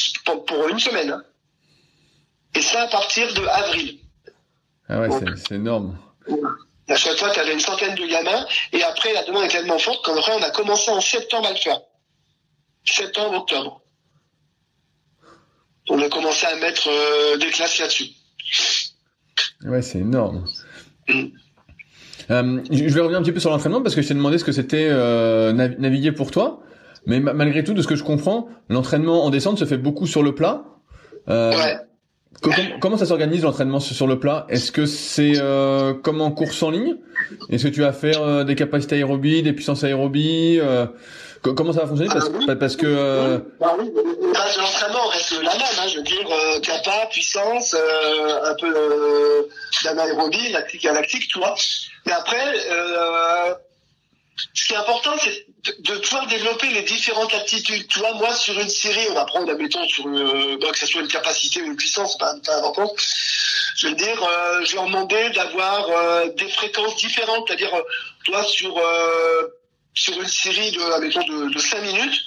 pour, une semaine. Hein. Et ça à partir de avril. Ah ouais, c'est énorme. À chaque fois, tu avais une centaine de gamins. Et après, la demande est tellement forte qu'en vrai, on a commencé en septembre à le faire. Septembre, octobre. On a commencé à mettre euh, des classes là-dessus. Ouais, c'est énorme. Mm. Euh, je vais revenir un petit peu sur l'entraînement parce que je t'ai demandé ce que c'était euh, naviguer pour toi. Mais malgré tout, de ce que je comprends, l'entraînement en descente se fait beaucoup sur le plat. Euh, comment ça s'organise l'entraînement sur le plat? Est-ce que c'est euh, comme en course en ligne? Est-ce que tu vas faire euh, des capacités aérobies, des puissances aérobies euh, Comment ça va fonctionner? Parce, ah parce que euh... bah oui. l'entraînement reste la même, hein, je veux dire euh, capa, puissance, euh, un peu euh, d'anaérobie, lactique à lactique, tu vois. Mais après, euh, ce qui est important, c'est de, pouvoir développer les différentes aptitudes. Tu vois, moi, sur une série, on va prendre, admettons, sur bah, que ce soit une capacité ou une puissance, pas, pas important. Je veux dire, euh, je leur demandais d'avoir euh, des fréquences différentes, c'est-à-dire, euh, toi, sur sur une série de, admettons, de, de 5 minutes,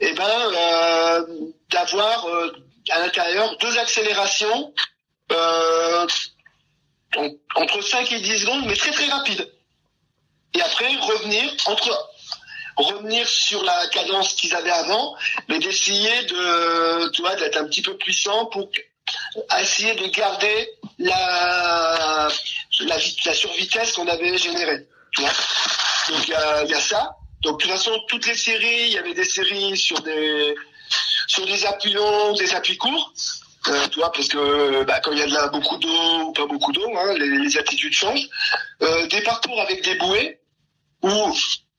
eh ben, d'avoir à l'intérieur deux accélérations entre 5 et 10 secondes, mais très très rapide. Et après, revenir entre revenir sur la cadence qu'ils avaient avant, mais d'essayer de, tu vois, d'être un petit peu puissant pour essayer de garder la, la, la survitesse qu'on avait générée. Tu vois Donc il y a, ça. Donc de toute façon, toutes les séries, il y avait des séries sur des sur des appuis longs, des appuis courts. Euh, tu vois, parce que bah, quand il y a de la, beaucoup d'eau ou pas beaucoup d'eau, hein, les, les, attitudes changent. Euh, des parcours avec des bouées, où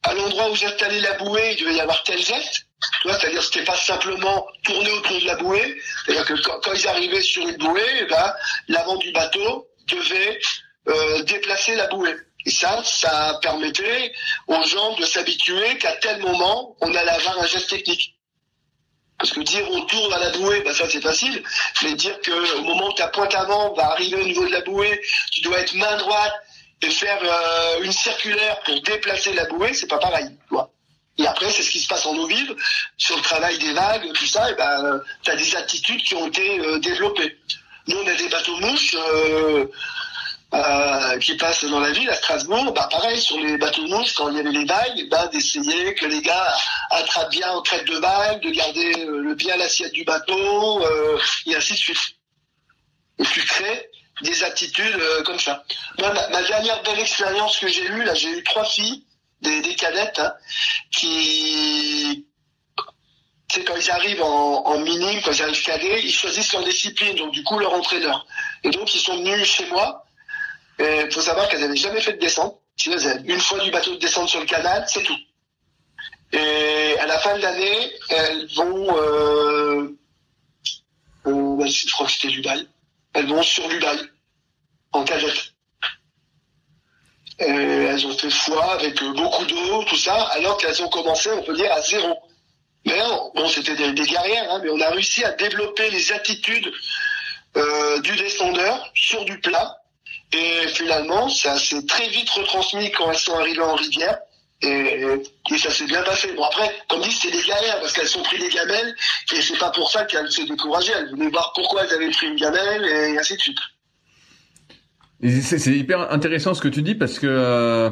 à l'endroit où j'installais la bouée, il devait y avoir tel geste. C'est-à-dire que c'était pas simplement tourner autour de la bouée. C'est-à-dire que quand, ils arrivaient sur une bouée, eh ben, l'avant du bateau devait euh, déplacer la bouée. Et ça, ça permettait aux gens de s'habituer qu'à tel moment, on allait avoir un geste technique. Parce que dire on tourne à la bouée, bah ça c'est facile, mais dire que au moment où ta pointe avant va arriver au niveau de la bouée, tu dois être main droite faire euh, une circulaire pour déplacer la bouée, c'est pas pareil. Et après, c'est ce qui se passe en eau vive, sur le travail des vagues, tout ça, et ben, tu as des attitudes qui ont été euh, développées. Nous, on a des bateaux mouches, euh, euh, qui passe dans la ville à Strasbourg, bah pareil sur les bateaux mouches quand il y avait les vagues, bah, d'essayer que les gars attrapent bien en traite de vagues, de garder euh, bien l'assiette du bateau euh, et ainsi de suite. Et tu crées des attitudes comme ça. Moi, ma, dernière belle expérience que j'ai eue, là, j'ai eu trois filles, des, des cadettes, hein, qui c'est quand ils arrivent en, en minime, quand ils arrivent cadets, ils choisissent leur discipline, donc du coup leur entraîneur. Et donc ils sont venus chez moi il faut savoir qu'elles n'avaient jamais fait de descente. une fois du bateau de descente sur le canal, c'est tout. Et à la fin de l'année, elles vont, euh, euh, je crois que c'était Lubaï, elles vont sur Lubaï, en cadette. elles ont fait foi avec beaucoup d'eau, tout ça, alors qu'elles ont commencé, on peut dire, à zéro. Mais bon, c'était des, guerrières, hein, mais on a réussi à développer les attitudes euh, du descendeur sur du plat et finalement, ça s'est très vite retransmis quand elles sont arrivées en rivière. Et, ça s'est bien passé. Bon après, comme dit, c'était des galères parce qu'elles sont pris des gamelles et c'est pas pour ça qu'elles se décourageaient. Elles voulaient voir pourquoi elles avaient pris une gamelle et ainsi de suite. C'est hyper intéressant ce que tu dis parce que euh,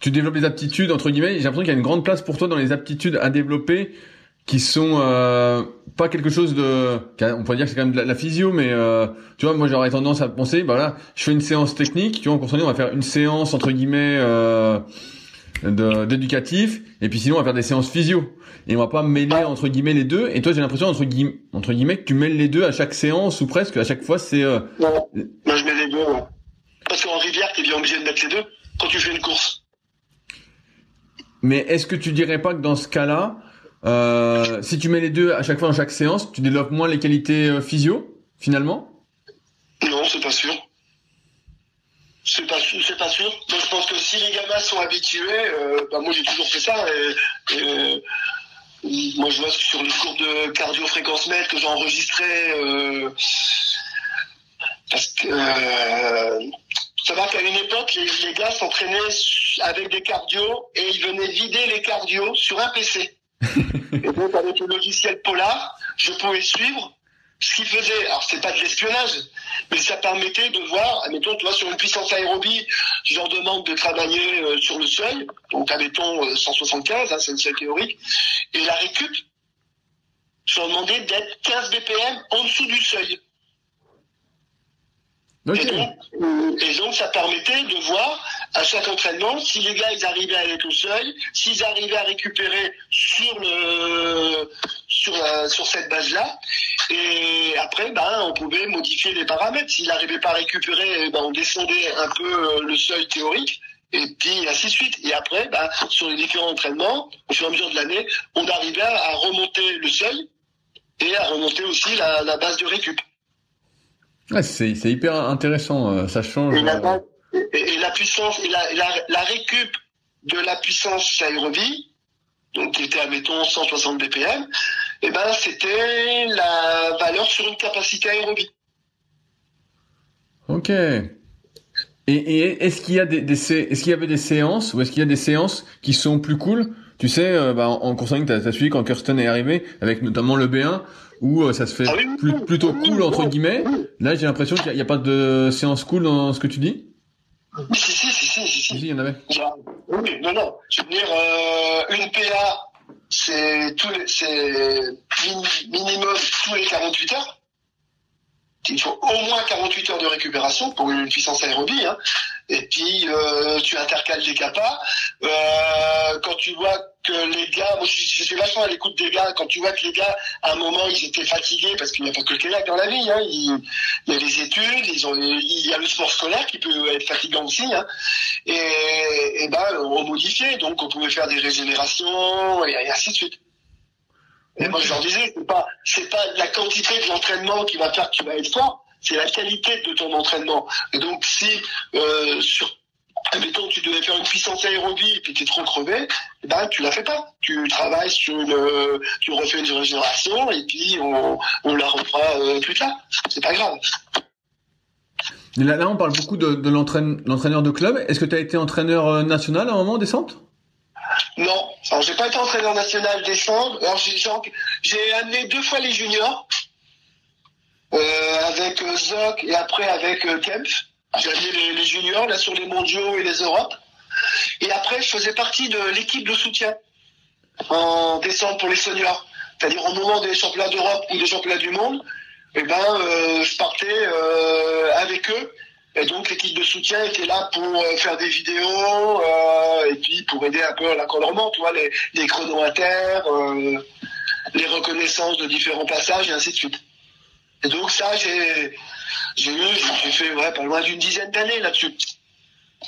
tu développes des aptitudes entre guillemets. J'ai l'impression qu'il y a une grande place pour toi dans les aptitudes à développer qui sont euh, pas quelque chose de on pourrait dire que c'est quand même de la, physio mais euh, tu vois moi j'aurais tendance à penser bah voilà je fais une séance technique tu vois en on va faire une séance entre guillemets euh, d'éducatif et puis sinon on va faire des séances physio. Et on va pas mêler entre guillemets les deux. Et toi j'ai l'impression entre guillemets entre guillemets que tu mêles les deux à chaque séance ou presque à chaque fois c'est euh... non moi je mets les deux parce qu'en rivière t'es bien obligé de mettre les deux quand tu fais une course. Mais est-ce que tu dirais pas que dans ce cas-là euh, si tu mets les deux à chaque fois dans chaque séance, tu développes moins les qualités euh, physio, finalement? Non, c'est pas sûr. C'est pas, c'est pas sûr. Moi, je pense que si les gamins sont habitués, euh, bah, moi j'ai toujours fait ça. Et, moi, je vois sur les cours de cardio-fréquence mètre que j'enregistrais, parce que ça va qu'à une époque, les, les gars s'entraînaient avec des cardio et ils venaient vider les cardio sur un PC. et donc avec le logiciel Polar, je pouvais suivre ce qu'il faisait. Alors c'est pas de l'espionnage, mais ça permettait de voir, admettons, toi sur une puissance aérobie, je leur demande de travailler euh, sur le seuil, donc admettons 175, euh, hein, c'est une seuil théorique, et la récup, je leur demandais d'être 15 BPM en dessous du seuil. Et, donc, ça permettait de voir à chaque entraînement si les gars ils arrivaient à aller tout seuil, s'ils arrivaient à récupérer sur le sur sur cette base là. Et après, ben on pouvait modifier les paramètres. S'il n'arrivait pas à récupérer, ben on descendait un peu euh, le seuil théorique. Et puis ainsi de suite. Et après, ben, sur les différents entraînements, au fur et à mesure de l'année, on arrivait à remonter le seuil et à remonter aussi la, la base de récup. Ouais, c'est, hyper intéressant, euh, ça change. Et la, et, la puissance, et la, la, la, récup de la puissance aérobie, donc qui était, admettons, 160 BPM, et eh ben, c'était la valeur sur une capacité aérobie. Ok. Et, et est-ce qu'il y a des, des est-ce qu'il y avait des séances ou est-ce qu'il y a des séances qui sont plus cool? Tu sais, euh, bah, en, en tu as suivi quand Kirsten est arrivé, avec notamment le B1, où euh, ça se fait ah plutôt cool entre guillemets. Là, j'ai l'impression qu'il n'y a, pas de séance cool dans ce que tu dis. Si, si, si, si, si. si. il y en avait. Oui, non, non. Je veux dire, euh, une PA, c'est tous les, c'est minimum tous les 48 heures. il faut au moins 48 heures de récupération pour une puissance aérobie. Hein. Et puis euh, tu intercales des capas. Euh, quand tu vois que les gars, moi je suis vachement à l'écoute des gars, quand tu vois que les gars, à un moment, ils étaient fatigués, parce qu'il n'y a pas que le kayak dans la vie, hein, il, y a les études, ils ont, il y a le sport scolaire qui peut être fatigant aussi, hein, et, et ben on modifiait, donc on pouvait faire des régénérations, et, ainsi de suite. Et moi, je leur disais, c'est pas, c'est pas la quantité de l'entraînement qui va faire que tu vas être fort, c'est la qualité de ton entraînement. Et donc, si euh, sur admettons, tu devais faire une puissance aérobie et puis tu es trop crevé, eh ben, tu la fais pas. Tu travailles sur une, tu refais une régénération et puis on, on la refera euh, plus tard. C'est pas grave. Là, là, on parle beaucoup de, de l'entraîneur de club. Est-ce que tu as été entraîneur euh, national à un moment descente? Non. Alors, j'ai pas été entraîneur national descente. Alors, j'ai amené deux fois les juniors. Euh, avec euh, Zoc et après avec euh, Kempf. Amené les, juniors là sur les mondiaux et les Europes. Et après, je faisais partie de l'équipe de soutien en décembre pour les seniors. C'est-à-dire au moment des championnats d'Europe ou des championnats du monde, eh ben, euh, je partais euh, avec eux. Et donc l'équipe de soutien était là pour euh, faire des vidéos et puis pour aider un peu à l'encadrement, tu vois, les, les chronos terre, les reconnaissances de différents passages et ainsi de suite. Et donc ça, j'ai j'ai eu, j'ai fait ouais, pas loin d'une dizaine d'années là-dessus.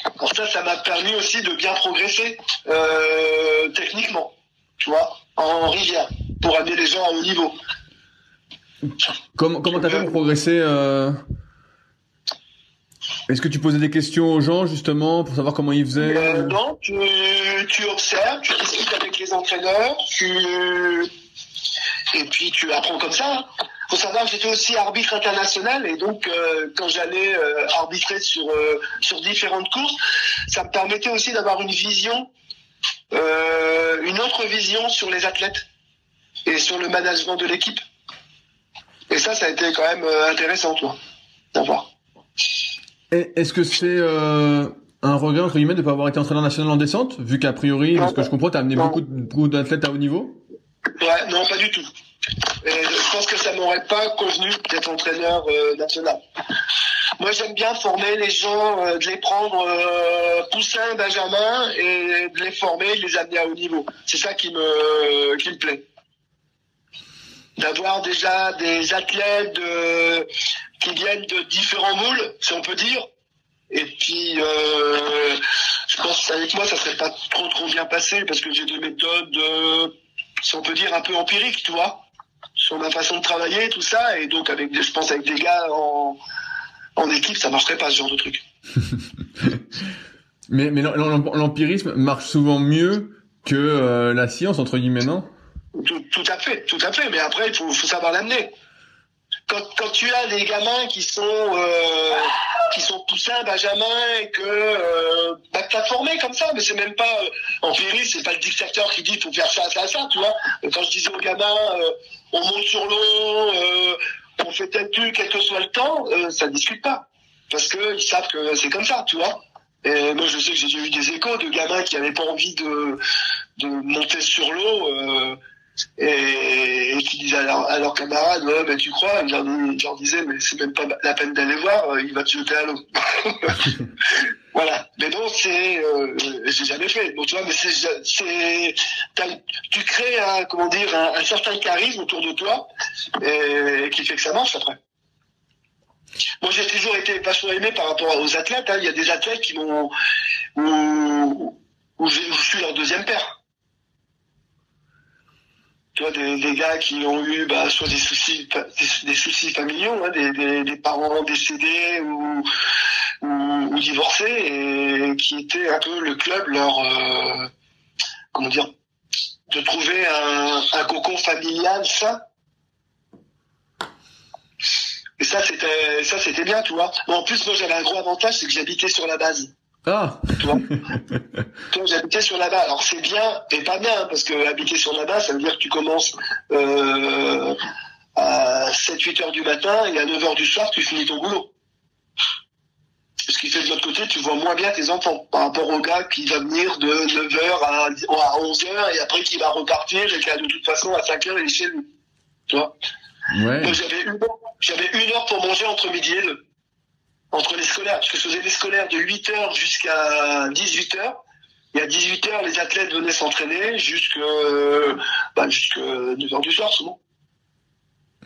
Alors ça, ça m'a permis aussi de bien progresser euh, techniquement, tu vois, en rivière, pour amener les gens à haut niveau. Comment comment t'as fait pour progresser euh... Est-ce que tu posais des questions aux gens justement pour savoir comment ils faisaient? Euh, Non, tu, tu observes, tu discutes avec les entraîneurs, tu et puis tu apprends comme ça faut savoir que j'étais aussi arbitre international et donc euh, quand j'allais euh, arbitrer sur euh, sur différentes courses, ça me permettait aussi d'avoir une vision, une autre vision sur les athlètes et sur le management de l'équipe. Et ça, ça a été quand même intéressant, toi, d'avoir. Est-ce que c'est un regret entre guillemets de ne pas avoir été entraîneur national en descente, vu qu'a priori, ce que je comprends, tu as amené beaucoup, beaucoup d'athlètes à haut niveau? Ouais, non, pas du tout. Et je pense que ça m'aurait pas convenu d'être entraîneur euh, national. Moi, j'aime bien former les gens, euh, de les prendre euh, poussins, benjamin, et de les former, de les amener à haut niveau. C'est ça qui me qui me plaît. D'avoir déjà des athlètes qui viennent de différents moules, si on peut dire. Et puis, euh, je pense qu'avec moi, ça serait pas trop trop bien passé parce que j'ai des méthodes, si on peut dire, un peu empiriques, tu vois sur ma façon de travailler, tout ça. Et donc, avec, je pense, avec des gars en, en équipe, ça marcherait pas ce genre de truc. mais mais l'empirisme marche souvent mieux que euh, la science, entre guillemets, non? Tout, tout, à fait, tout à fait. Mais après, il faut, faut savoir l'amener. Quand, tu as des gamins qui sont euh, qui sont poussins, Benjamin, et que euh, bah, t'as formé comme ça, mais c'est même pas euh, empiriste, c'est pas le dictateur qui dit faut faire ça, ça, ça, tu vois. Quand je disais aux gamins, euh, on monte sur l'eau, euh, on fait tel truc, quel que soit le temps, euh, ça ne discute pas. Parce qu'ils savent que c'est comme ça, tu vois. Et moi, je sais que j'ai eu des échos de gamins qui n'avaient pas envie de, de monter sur l'eau et, et, qui disaient à, leur, à leurs camarades, ouais, tu crois? Je leur, je leur disais, mais c'est même pas la peine d'aller voir, euh, il va te jeter à l'eau. voilà. Mais bon, c'est, euh, j'ai jamais fait. Bon, tu vois, mais c'est, c'est, tu crées un, comment dire, un, un, certain charisme autour de toi et, et qui fait que ça marche après. Moi, j'ai toujours été vachement aimé par rapport aux athlètes. Hein. Il y a des athlètes qui m'ont où, où, je suis leur deuxième père. Tu vois, des, gars qui ont eu bah, soit des soucis, des, soucis familiaux, hein, des, des, parents décédés ou, ou, divorcés, et qui étaient un peu le club leur euh, comment dire de trouver un, un cocon familial sain et ça, c'était, ça, c'était bien, tu vois. En plus, moi, j'avais un gros avantage, c'est que j'habitais sur la base. Ah. Vois. Donc, j'habitais sur la base. Alors, c'est bien, mais pas bien, parce que habiter sur la base, ça veut dire que tu commences, euh, à 7-8 heures du matin et à 9 heures du soir, tu finis ton boulot. Ce qui fait de l'autre côté, tu vois moins bien tes enfants par rapport au gars qui va venir de 9h à, à 11h et après qui va repartir et qui a de toute façon à 5h il est chez lui. Tu vois? Ouais. j'avais une, j'avais une heure pour manger entre midi et deux. Entre les scolaires, parce que je faisais les scolaires de 8h jusqu'à 18h. Et à 18h, les athlètes venaient s'entraîner jusqu'à bah, 9h du soir, souvent.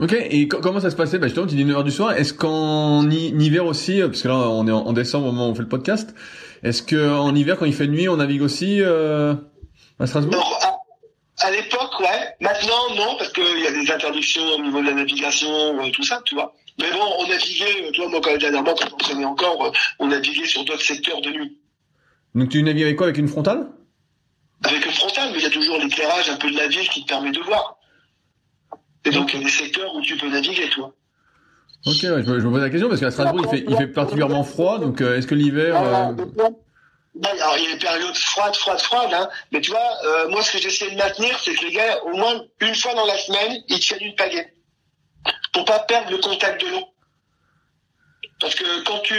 Ok, et comment ça se passait? Bah Justement, tu dis 9h du soir. Est-ce qu'en hiver aussi, parce que là on est en décembre au moment où on fait le podcast, est-ce qu'en hiver, quand il fait nuit, on navigue aussi euh, à Strasbourg? À, l'époque, ouais. Maintenant, non, parce qu'il y a des interdictions au niveau de la navigation, euh, tout ça, tu vois. Mais bon, on naviguait, toi, moi, quand, dernièrement, quand on traînait encore, euh, on naviguait sur d'autres secteurs de nuit. Donc tu navigues avec quoi? Avec une frontale? Avec une frontale, mais il y a toujours l'éclairage un peu de la ville qui te permet de voir. Et donc, il y a des secteurs où tu peux naviguer, toi. Ok, je, me, pose la question parce qu'à Strasbourg, il fait, il fait particulièrement froid, donc euh, est-ce que l'hiver... Euh... alors, il y a des périodes froides, froides, froides, hein. mais tu vois, euh, moi, ce que j'essaie de maintenir, c'est que les gars, au moins une fois dans la semaine, ils tiennent une pagaie pour pas perdre le contact de l'eau. Parce que quand tu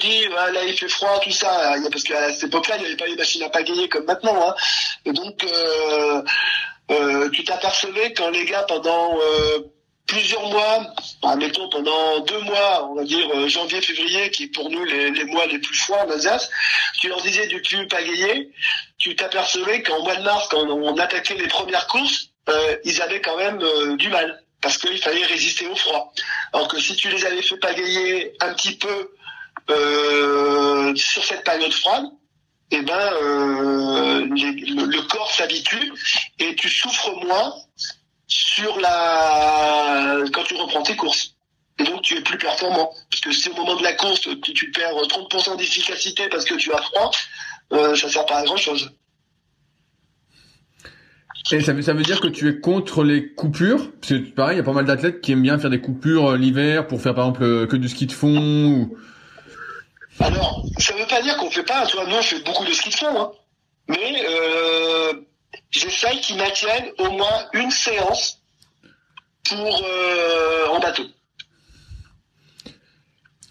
dis, là, il fait froid, tout ça, parce qu'à cette époque-là, il n'y avait pas les machines à pagayer comme maintenant, hein. et donc... Euh, euh, tu t'apercevais quand les gars pendant euh, plusieurs mois, mettons pendant deux mois, on va dire janvier, février, qui est pour nous les, mois les plus froids en Alsace, tu leur disais du plus pagayer, tu t'apercevais qu'en mois de mars, quand on attaquait les premières courses, ils avaient quand même du mal parce qu'il fallait résister au froid. Alors que si tu les avais fait pagayer un petit peu sur cette période froide, eh ben euh, le, corps s'habitue et tu souffres moins sur la quand tu reprends tes courses. Et donc tu es plus performant. Parce que si au moment de la course tu, tu perds 30% d'efficacité parce que tu as froid, euh, ça sert pas à grand chose. Et ça veut, ça veut dire que tu es contre les coupures? Parce que pareil, il y a pas mal d'athlètes qui aiment bien faire des coupures euh, l'hiver pour faire par exemple euh, que du ski de fond ou alors, ça veut pas dire qu'on fait pas, tu vois, nous on fait beaucoup de ski de fond, hein. mais euh, j'essaye qu'ils maintiennent au moins une séance pour euh, en bateau.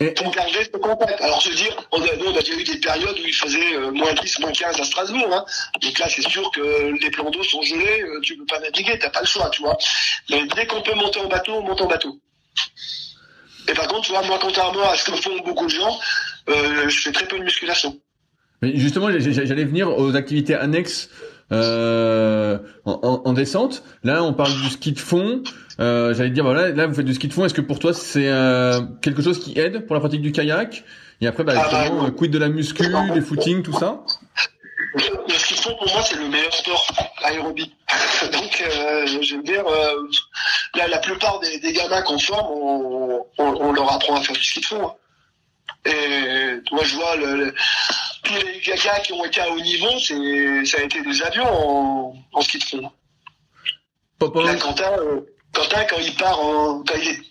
Et, pour garder ce contact. Alors je veux dire, on a, nous, on a déjà eu des périodes où il faisait euh, moins 10, moins 15 à Strasbourg. Hein. Donc là, c'est sûr que les plans d'eau sont gelés, euh, tu peux pas naviguer, t'as pas le choix, tu vois. Mais dès qu'on peut monter en bateau, on monte en bateau. Et par contre, tu vois, moi, contrairement à ce que font beaucoup de gens, euh, je fais très peu de musculation. Mais justement, j'allais venir aux activités annexes euh, en, en, descente. Là, on parle du ski de fond. Euh, j'allais dire, voilà, là, vous faites du ski de fond. Est-ce que pour toi, c'est euh, quelque chose qui aide pour la pratique du kayak? Et après, bah, ah, bah quid de la muscu, des footings, tout ça? Le ski de fond, pour moi, c'est le meilleur sport aérobie. Donc, euh, je veux dire, euh, la, plupart des, des gamins qu'on forme, on, on, on, leur apprend à faire du ski de fond. Hein. Et moi, je vois le, tous les gars qui ont été à haut niveau, c'est, ça a été des avions en, en ski de fond. Là, Quentin, euh, Quentin, quand il part, en, quand il est,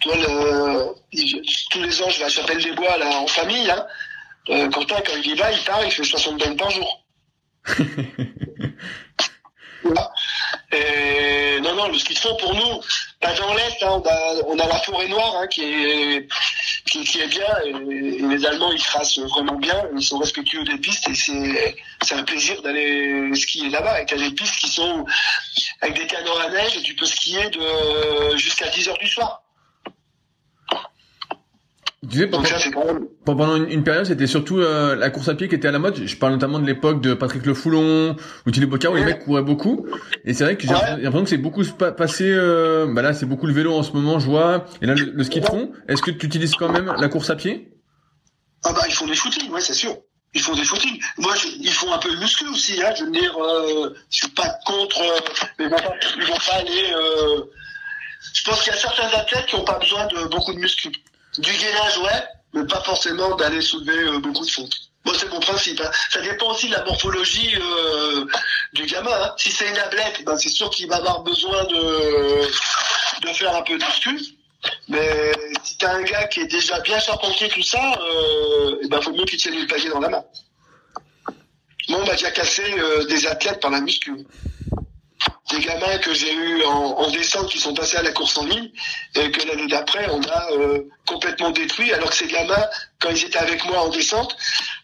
toi, le, tous les ans, je vais à Chapelle des Bois là en famille. Hein, euh, Quentin, quand il y va, il part, il fait 60 tonnes par jour. Et non, non, le ski de fond pour nous, pas dans l'Est, hein, on, a, la forêt noire hein, qui, est, qui, est bien, et, les Allemands ils tracent vraiment bien, ils sont respectueux des pistes et c'est, un plaisir d'aller skier là-bas. Et t'as des pistes qui sont avec des canons à neige et tu peux skier de jusqu'à 10 heures du soir. Tu sais, pendant, une, période, c'était surtout euh, la course à pied qui était à la mode. Je parle notamment de l'époque de Patrick Le Foulon ou Thierry Bocard où les mecs couraient beaucoup. Et c'est vrai que j'ai l'impression que c'est beaucoup passé. Euh, bah là, c'est beaucoup le vélo en ce moment, je vois. Et là, le, ski de fond. Est-ce que tu utilises quand même la course à pied? Ah bah, ils font des footings, ouais, c'est sûr. Ils font des footings. Moi, ils font un peu de muscu aussi. Hein. Je veux dire, euh, je suis pas contre. Euh, mais ils vont pas, ils vont pas aller. Euh, je pense qu'il y a certains athlètes qui ont pas besoin de beaucoup de muscu. Du gainage, ouais, mais pas forcément d'aller soulever euh, beaucoup de fonte. Bon, c'est mon principe. Hein. Ça dépend aussi de la morphologie euh, du gamin. Hein. Si c'est une ablette, ben, c'est sûr qu'il va avoir besoin de, de faire un peu de muscu. Mais si t'as un gars qui est déjà bien charpentier, tout ça, euh, eh ben faut mieux qu'il tienne le paquet dans la main. Moi, on m'a déjà cassé des athlètes par la muscu des gamins que j'ai eu en, descente qui sont passés à la course en ligne et que l'année d'après on a euh, complètement détruit alors que ces gamins quand ils étaient avec moi en descente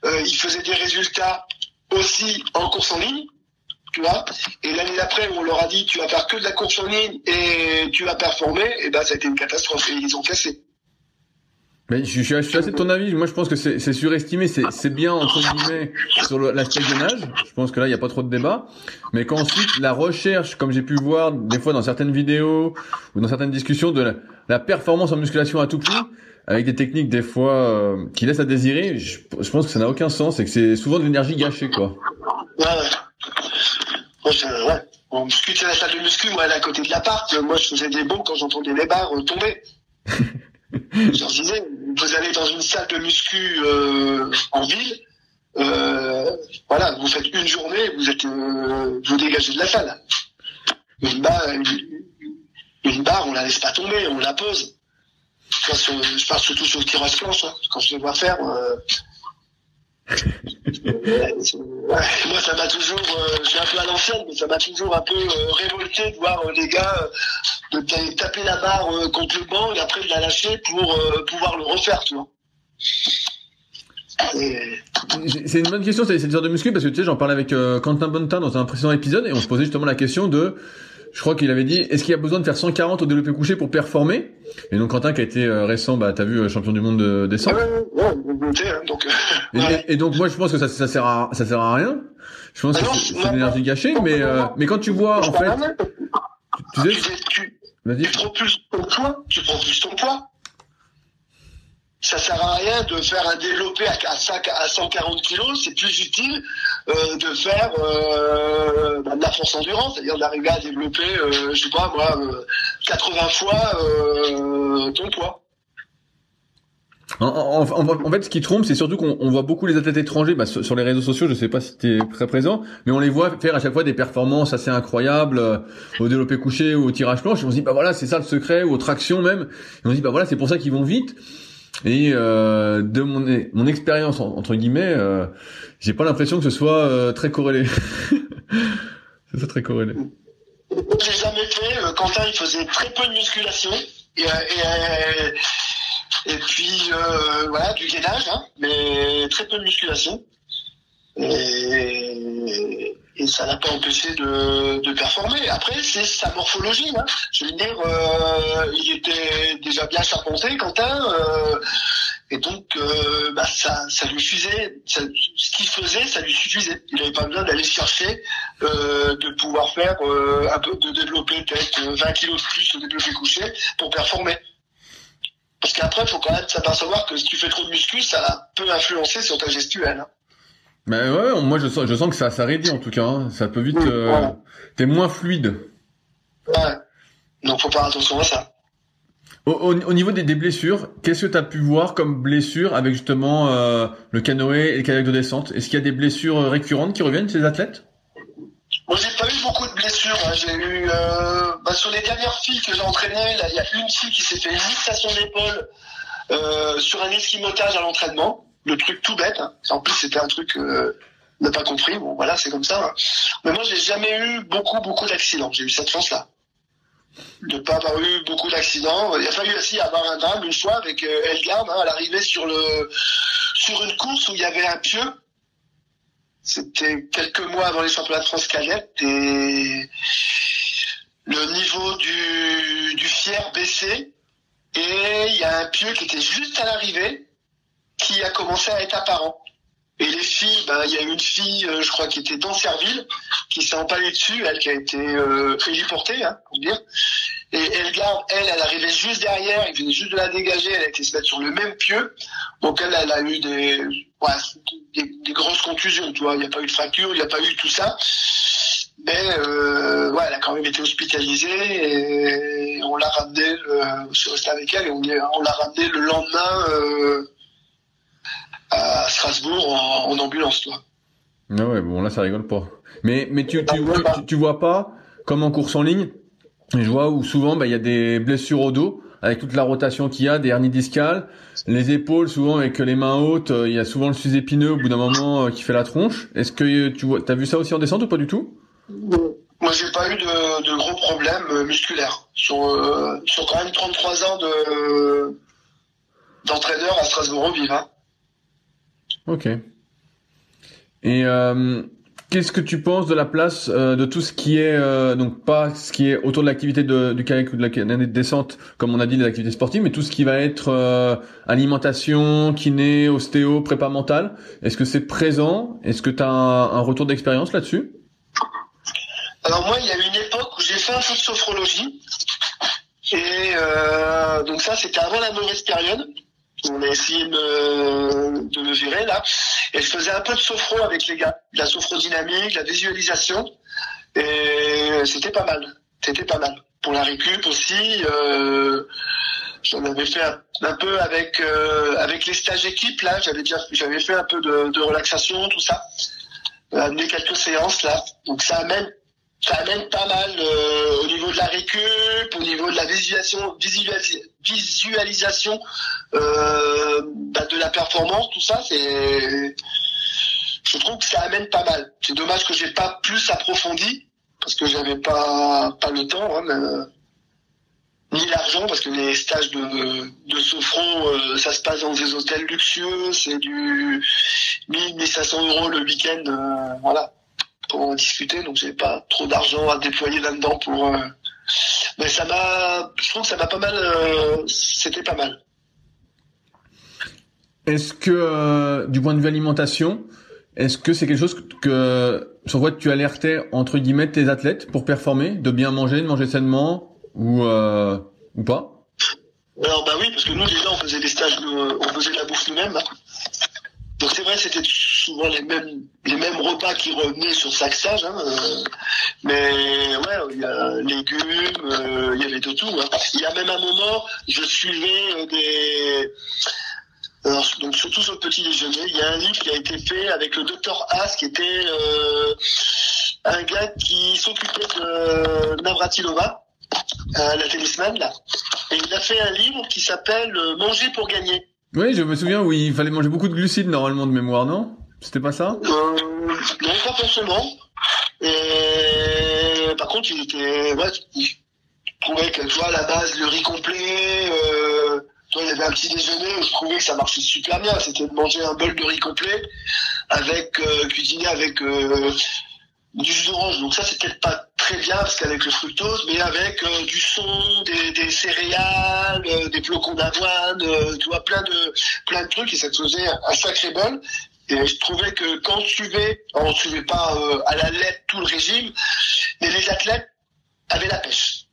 euh, ils faisaient des résultats aussi en course en ligne tu vois. Et l'année d'après, on leur a dit, tu vas faire que de la course en ligne et tu vas performer, et ben, ça a été une catastrophe et ils ont cassé. Mais je, suis, assez de ton avis. Moi, je pense que c'est surestimé. C'est bien entre guillemets sur l'aspect gainage. Je pense que là, il n'y a pas trop de débat. Mais qu'ensuite, la recherche, comme j'ai pu voir des fois dans certaines vidéos ou dans certaines discussions, de la, performance en musculation à tout prix, avec des techniques des fois euh, qui laissent à désirer, je, pense que ça n'a aucun sens et que c'est souvent de l'énergie gâchée, quoi. Ouais, ouais. Moi, ouais. On muscu, la salle de muscu, moi, elle est à côté de l'appart. Moi, je faisais des bons quand j'entendais les barres tomber. je disais, vous allez dans une salle de muscu euh, en ville, euh, voilà, vous faites une journée, vous êtes, euh, vous dégagez de la salle. Une barre, une, barre, on la laisse pas tomber, on la pose. Je parle, surtout sur le tirage planche, quand je les vois faire. moi, ça m'a toujours, euh, je suis un peu à l'ancienne, mais ça m'a toujours un peu euh, révolté de voir euh, les gars de taper la barre contre le banc et après de la lâcher pour pouvoir le refaire, tu vois. C'est une bonne question, cette genre de muscu, parce que tu sais, j'en parlais avec Quentin Bonnetin dans un précédent épisode et on se posait justement la question de je crois qu'il avait dit est-ce qu'il y a besoin de faire 140 au développé couché pour performer? Et donc Quentin qui a été euh, récent, bah t'as vu euh, champion du monde de descente. Ouais, ouais, hein, donc. Euh, et, donc moi je pense que ça, ça sert à ça sert à rien. Je pense ah que c'est de l'énergie gâchée, mais mais quand tu vois en fait, tu, tu, sais, tu, tu propulses ton poids, tu propulses ton poids ça sert à rien de faire un développé à, à 140 kilos, c'est plus utile euh, de faire euh, bah, de la force endurance, c'est-à-dire d'arriver à développer, euh, je sais pas moi, 80 euh, fois euh, ton poids. En, en, fait, ce qui trompe, c'est surtout qu'on voit beaucoup les athlètes étrangers bah, sur, les réseaux sociaux. Je sais pas si tu es très présent, mais on les voit faire à chaque fois des performances assez incroyables euh, au développé couché ou au tirage planche. Et on se dit bah voilà, c'est ça le secret, ou aux tractions même. Et on se dit bah voilà, c'est pour ça qu'ils vont vite. Et euh, de mon mon expérience entre guillemets, euh, j'ai pas l'impression que ce soit euh, très corrélé. c'est ça très corrélé. J'ai jamais fait. Euh, Quentin, il faisait très peu de musculation et, et, et puis voilà du gainage, hein, mais très peu de musculation. Et ça n'a pas empêché de, de performer. Après, c'est sa morphologie. Hein. Je veux dire, euh, il était déjà bien charpenté, Quentin, euh, et donc euh, bah, ça, ça lui suffisait. Ça, ce qu'il faisait, ça lui suffisait. Il n'avait pas besoin d'aller chercher, euh, de pouvoir faire euh, un peu, de développer peut-être 20 kilos de plus au développé couché pour performer. Parce qu'après, il faut quand même s'apercevoir que si tu fais trop de muscu, ça peut influencer sur ta gestuelle. Hein. Ben ouais, moi je sens, je sens que ça, ça réduit en tout cas. Hein. Ça peut vite. Euh, T'es moins fluide. Ouais. Donc faut faire attention à ça. Au, au, niveau des, des blessures, qu'est-ce que tu as pu voir comme blessure avec justement euh, le canoë et le kayak de descente? Est-ce qu'il y a des blessures euh, récurrentes qui reviennent chez les athlètes? Moi j'ai pas eu beaucoup de blessures. Hein. J'ai eu euh, bah, sur les dernières filles que j'ai entraînées, il y a une fille qui s'est fait une fixation d'épaule euh, sur un esquimotage à l'entraînement le truc tout bête. Hein. En plus, c'était un truc euh, n'a pas compris. Bon, voilà, c'est comme ça. Hein. Mais moi, j'ai jamais eu beaucoup, beaucoup d'accidents. J'ai eu cette chance-là de pas avoir eu beaucoup d'accidents. Il a fallu aussi avoir un drame une fois avec euh, Elgarde hein, à l'arrivée sur le sur une course où il y avait un pieu. C'était quelques mois avant les championnats de France cadette et le niveau du, du fier baissait et il y a un pieu qui était juste à l'arrivée qui a commencé à être apparent. Et les filles, ben, il y a une fille, euh, je crois, qui était dans Serville, qui s'est empalée dessus, elle qui a été euh, héliportée, hein, pour dire. Et Elgar, elle, elle arrivait juste derrière, il venait juste de la dégager, elle a été se mettre sur le même pieu. Donc elle, elle a eu des, ouais, des, des, grosses contusions, tu vois. Il n'y a pas eu de fracture, il n'y a pas eu tout ça. Mais euh, ouais, elle a quand même été hospitalisée et on l'a ramenée, je suis resté avec elle et on, on l'a ramenée le lendemain. Euh, à Strasbourg en, ambulance, toi. Ah ouais, bon là ça rigole pas. Mais mais tu tu, tu, vois pas comme en course en ligne, je vois où souvent bah il y a des blessures au dos avec toute la rotation qu'il y a, des hernies discales, les épaules souvent avec les mains hautes, il y a souvent le sus-épineux au bout d'un moment euh, qui fait la tronche. Est-ce que tu vois, t'as vu ça aussi en descente ou pas du tout? Moi j'ai pas eu de, de gros problèmes euh, musculaires sur euh, sur quand même 33 ans de d'entraîneur à Strasbourg au Vive. Hein. Ok. Et euh, qu'est-ce que tu penses de la place euh, de tout ce qui est euh, donc pas ce qui est autour de l'activité du kayak ou de la descente comme on a dit de l'activité sportive mais tout ce qui va être euh, alimentation kiné ostéo prépa mentale. Est-ce que c'est présent? Est-ce que tu as un, retour d'expérience là-dessus? Alors moi il y a une époque où j'ai fait un peu de sophrologie. Et donc ça c'était avant la mauvaise période on a essayé de, de le gérer là. Et je faisais un peu de sophro avec les gars, la sophodynamique, la visualisation. Et c'était pas mal. C'était pas mal. Pour la récup aussi, euh, j'en avais fait un, peu avec euh, avec les stages équipes là. J'avais déjà j'avais fait un peu de, relaxation, tout ça. Euh, amené quelques séances là. Donc ça amène ça amène pas mal au niveau de la récup, au niveau de la visualisation, visualisation euh, bah, de la performance, tout ça, c'est, je trouve que ça amène pas mal. C'est dommage que j'ai pas plus approfondi parce que j'avais pas pas le temps, hein, euh, ni l'argent parce que les stages de de Sofro, euh, ça se passe dans des hôtels luxueux, c'est du 1000 1500 euros le week-end, voilà pour en discuter, donc j'ai pas trop d'argent à déployer là-dedans pour. Euh, mais ça m'a, je trouve que ça m'a pas mal, euh, c'était pas mal. Est-ce que, euh, du point de vue alimentation, est-ce que c'est quelque chose que sur quoi tu alertais entre guillemets tes athlètes pour performer, de bien manger, de manger sainement ou ou pas? Alors bah oui, parce que nous déjà on faisait des stages, on faisait de la bouffe nous-mêmes. Donc c'est vrai, c'était souvent les mêmes les mêmes repas qui revenaient sur stage. Hein, euh, mais ouais, il y a légumes, euh, il y avait de tout. Hein. Il y a même un moment, je suivais euh, des alors, donc surtout sur le petit déjeuner, il y a un livre qui a été fait avec le docteur Haas, qui était un gars qui s'occupait de Navratilova, la tennisman là, et il a fait un livre qui s'appelle Manger pour gagner. Oui, je me souviens où il fallait manger beaucoup de glucides normalement de mémoire, non? C'était pas ça? Euh, Non, pas forcément. Et par contre, il était, ouais, il trouvait que, à la base, le riz complet, euh, toi, il y avait un petit déjeuner où je trouvais que ça marchait super bien. C'était de manger un bol de riz complet avec, euh, cuisiné avec, euh, du jus d'orange. Donc ça, c'est peut-être pas très bien parce qu'avec le fructose, mais avec euh, du son, des, céréales, euh, des flocons d'avoine, euh, tu vois, plein de plein de trucs et ça te faisait un sacré bol. Et je trouvais que quand on suivait, on suivait pas à la lettre tout le régime, mais les athlètes avaient la pêche.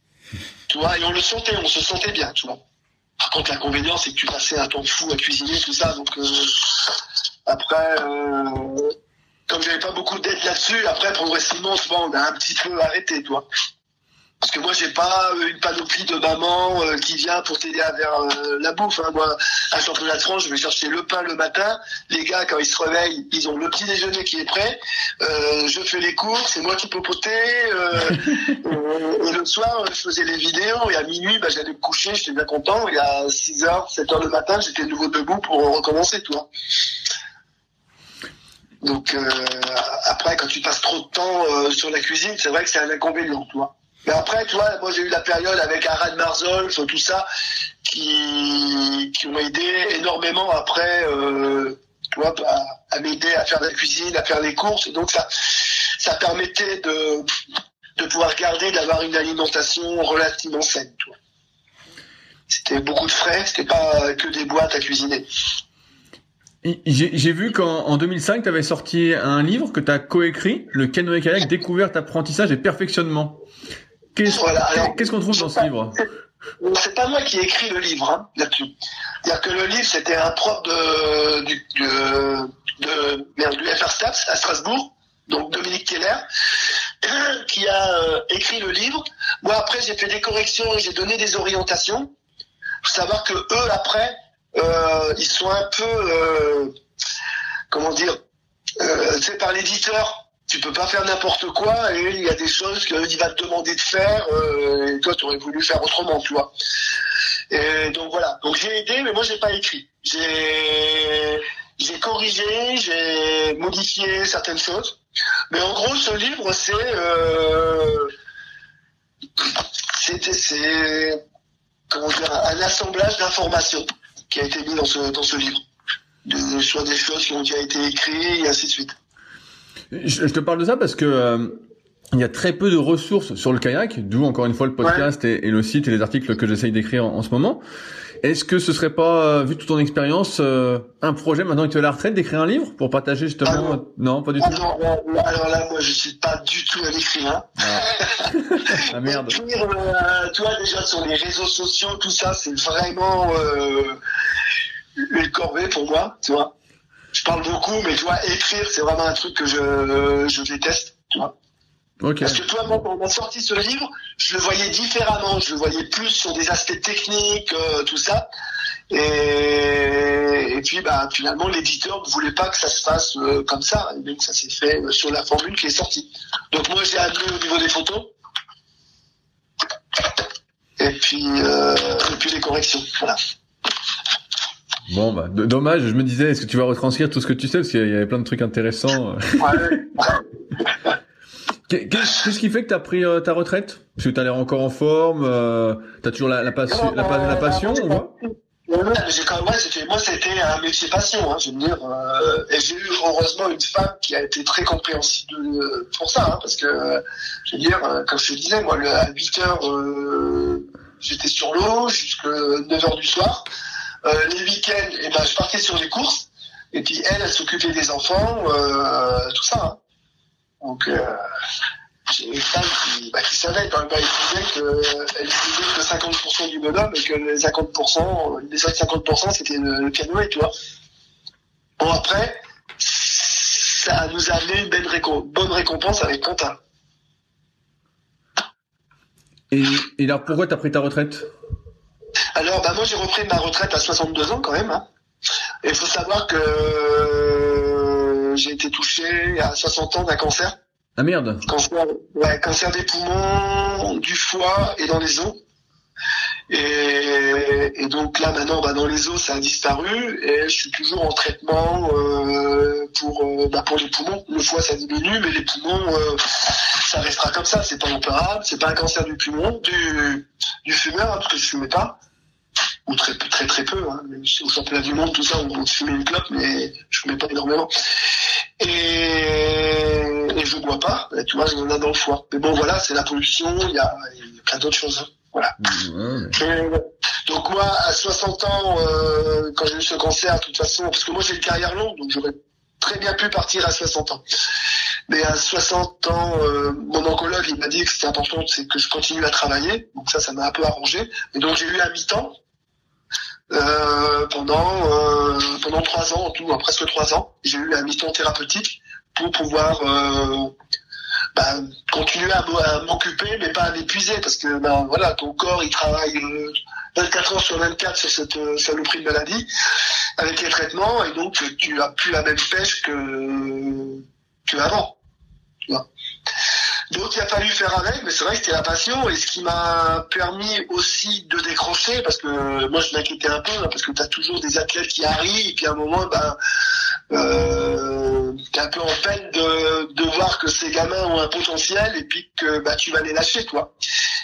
Tu vois, et on le sentait, on se sentait bien, tu vois. Par contre, l'inconvénient, c'est que tu passais un temps fou à cuisiner, tout ça. Donc, après, comme j'avais pas beaucoup d'aide là-dessus, après progressivement, souvent on a un petit peu arrêté, toi. Parce que moi, j'ai pas euh, une panoplie de maman euh, qui vient pour t'aider à faire euh, la bouffe. Hein. Moi, à championnat de France, je vais chercher le pain le matin. Les gars, quand ils se réveillent, ils ont le petit déjeuner qui est prêt. je fais les courses, c'est moi qui popotais. et le soir, je faisais les vidéos. Et à minuit, bah, j'allais me coucher, j'étais bien content. Et à 6 h 7 h le matin, j'étais de nouveau debout pour recommencer, toi. Donc euh, après, quand tu passes trop de temps euh, sur la cuisine, c'est vrai que c'est un inconvénient, tu vois. Mais après, tu vois, moi j'ai eu la période avec Arad Marzol, tout ça, qui, qui ont aidé énormément après, euh, tu vois, à, m'aider à faire de la cuisine, à faire les courses. Donc ça, ça permettait de, de pouvoir garder, d'avoir une alimentation relativement saine, tu. C'était beaucoup de frais, c'était pas que des boîtes à cuisiner. J'ai vu qu'en 2005, tu avais sorti un livre que tu as coécrit, Le canoë kayak découverte, apprentissage et perfectionnement. Qu'est-ce qu'on trouve dans ce livre? C'est pas moi qui ai écrit le livre hein, là-dessus. C'est-à-dire que le livre, c'était un prof de, du, de, de, merde, du FR Stats à Strasbourg, donc Dominique Keller, qui a euh, écrit le livre. Moi, après, j'ai fait des corrections et j'ai donné des orientations. Faut savoir que eux, après, ils sont un peu, euh, comment dire, euh, sais, par l'éditeur, tu peux pas faire n'importe quoi et il y a des choses qu'il va te demander de faire et toi, tu aurais voulu faire autrement, tu vois. Et donc voilà. Donc j'ai aidé, mais moi j'ai pas écrit. J'ai j'ai corrigé, j'ai modifié certaines choses. Mais en gros, ce livre, c'est euh, c'est comment dire un assemblage d'informations qui a été mis dans ce, dans ce livre. De, soit des choses qui ont déjà été écrites et ainsi de suite. Je, te parle de ça parce que euh, il y a très peu de ressources sur le kayak, d'où encore une fois le podcast et, le site et les articles que j'essaye d'écrire en, ce moment. Est-ce que ce serait pas, euh, vu toute ton expérience, euh, un projet maintenant que tu es à la retraite d'écrire un livre pour partager justement ah Non, pas du ah tout. Non, alors là, moi, je suis pas du tout un écrivain. Ah, ah merde. Écrire, toi déjà sur les réseaux sociaux, tout ça, c'est vraiment une corvée pour moi, tu vois je parle beaucoup, mais tu vois, écrire, c'est vraiment un truc que je, je déteste, tu vois. Parce que toi, quand on a sorti ce livre, je le voyais différemment, je le voyais plus sur des aspects techniques, euh, tout ça. Et, et puis, bah, finalement, l'éditeur ne voulait pas que ça se fasse euh, comme ça. Et donc, ça s'est fait euh, sur la formule qui est sortie. Donc, moi, j'ai amené au niveau des photos. Et puis, et puis les corrections. Voilà. Bon, bah, dommage, je me disais, est-ce que tu vas retranscrire tout ce que tu sais? Parce qu'il y avait plein de trucs intéressants. Qu'est-ce qui fait que tu as pris euh, ta retraite? Parce que tu as l'air encore en forme, euh, tu as toujours la, la, passion, la, la, passion on voit? Moi, c'était un métier passion, hein, je veux dire. Euh, et j'ai eu heureusement une femme qui a été très compréhensible pour ça, hein, parce que, je veux dire, comme je te disais, moi, à 8 heures, j'étais sur l'eau jusqu'à 9 heures du soir. Euh, les week-ends, et eh ben, je partais sur les courses. Et puis elle, elle s'occupait des enfants, euh, tout ça. Donc euh, j'ai une femme qui, bah, qui savait quand elle disait que elle disait que 50% du bonhomme et que les 50%, les autres 50% c'était le, le tu vois. Bon après, ça nous a amené une bonne, bonne récompense avec Quentin. Et, et alors pourquoi t'as pris ta retraite? Alors, bah, moi, j'ai repris ma retraite à 62 ans quand même. Hein. Et il faut savoir que euh, j'ai été touché à 60 ans d'un cancer. Ah merde. Cancer, ouais, cancer des poumons, du foie et dans les os. Et, et donc là maintenant, bah, dans les os, ça a disparu et je suis toujours en traitement euh, pour euh, bah, pour les poumons. Le foie, ça diminue, mais les poumons, euh, ça restera comme ça. C'est pas opérable, c'est pas un cancer du poumon, du du fumeur, hein, parce que je fumais pas ou très très très peu. Hein. Au championnat du monde, tout ça, on, fumait une clope, mais je fumais pas énormément. Et, et je bois pas. tu vois, j'en ai dans le foie. Mais bon, voilà, c'est la pollution. Il y a, plein d'autres choses. Hein. Voilà. donc moi, à 60 ans, euh, quand j'ai eu ce cancer, de toute façon, parce que moi j'ai une carrière longue, donc j'aurais très bien pu partir à 60 ans. Mais à 60 ans, euh, mon oncologue, il m'a dit que c'était important, c'est que je continue à travailler. Donc ça, ça m'a un peu arrangé. Et donc j'ai eu un mi-temps euh, pendant euh, pendant trois ans en tout, hein, presque trois ans. J'ai eu un mi-temps thérapeutique pour pouvoir euh, bah, continuer à, m'occuper, mais pas à m'épuiser, parce que ben voilà, ton corps il travaille 24 heures sur 24 sur cette saloperie de maladie avec les traitements, et donc tu as plus la même pêche que que avant. Donc il a fallu faire avec, mais c'est vrai que c'était la passion et ce qui m'a permis aussi de décrocher, parce que moi je m'inquiétais un peu, hein, parce que tu as toujours des athlètes qui arrivent et puis à un moment, ben, euh, tu es un peu en peine de, de voir que ces gamins ont un potentiel et puis que bah, tu vas les lâcher, toi.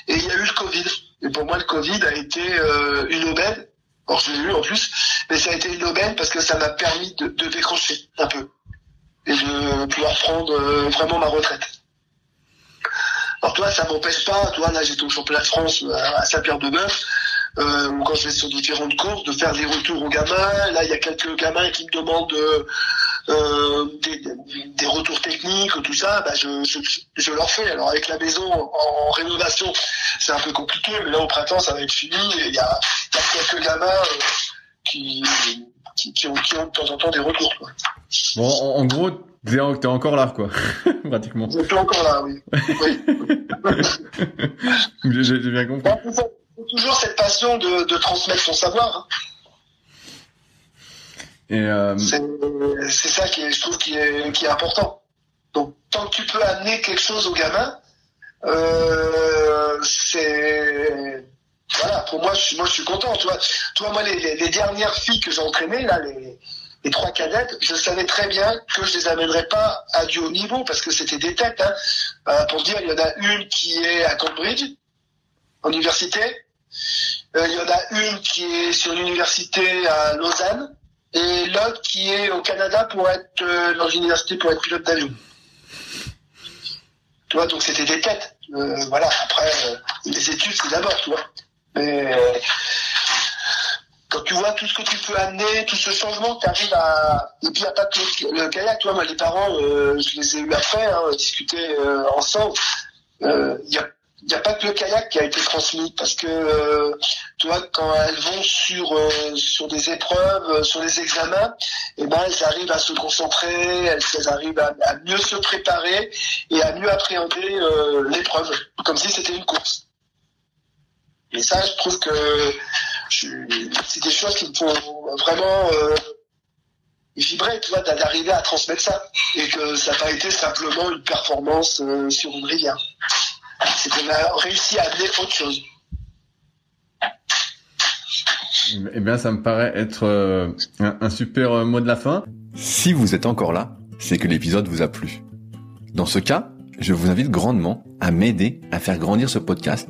Et il y a eu le Covid. Et pour moi, le Covid a été euh, une aubaine. Alors je l'ai eu en plus, mais ça a été une aubaine parce que ça m'a permis de, de décrocher un peu et de pouvoir prendre euh, vraiment ma retraite. Alors toi, ça m'empêche pas, toi là j'étais au championnat de France euh, à Saint-Pierre-de-Bœuf, euh, quand je vais sur différentes courses, de faire des retours aux gamins. Là, il y a quelques gamins qui me demandent euh, des, retours techniques, tout ça. Bah, je, je, leur fais. Alors avec la maison en, rénovation, c'est un peu compliqué, mais là au printemps, ça va être fini. il y a, quelques gamins euh, qui, qui, ont, de temps en temps des retours. Bon, en, gros, t'es, es encore là, quoi, pratiquement. Je suis encore là, oui. oui. j'ai, bien compris. C'est toujours cette passion de, de transmettre son savoir. Hein. Et euh... c'est, c'est ça qui est, je trouve qui est, qui est important. Donc, tant que tu peux amener quelque chose aux gamins, euh, c'est voilà, pour moi, je suis, moi, je suis content. Tu vois, toi, moi, les, les, dernières filles que j'ai entraînées, là, les, les trois cadettes, je savais très bien que je les amènerais pas à du haut niveau parce que c'était des têtes. Hein. Euh, pour dire, il y en a une qui est à Cambridge, en université. Euh, il y en a une qui est sur l'université à Lausanne et l'autre qui est au Canada pour être euh, dans l'université pour être pilote d'avion. Tu vois, donc c'était des têtes. Voilà. Après, les études, c'est d'abord, tu vois. Mais quand tu vois tout ce que tu peux amener, tout ce changement, tu arrives à. Et puis, il n'y a pas que le, kayak, tu vois, moi, les parents, je les ai eu après, hein, discuter ensemble. Il y a n'y a pas que le kayak qui a été transmis parce que euh, tu vois quand elles vont sur euh, sur des épreuves, euh, sur des examens, eh ben elles arrivent à se concentrer, elles, arrivent à, mieux se préparer et à mieux appréhender l'épreuve comme si c'était une course. Et ça, je trouve que c'est des choses qui me font vraiment vibrer, tu vois, d'arriver à transmettre ça et que ça n'a pas été simplement une performance sur une rivière c'est qu'on a réussi à amener autre chose. Eh bien, ça me paraît être euh, un, super euh, mot de la fin. Si vous êtes encore là, c'est que l'épisode vous a plu. Dans ce cas, je vous invite grandement à m'aider à faire grandir ce podcast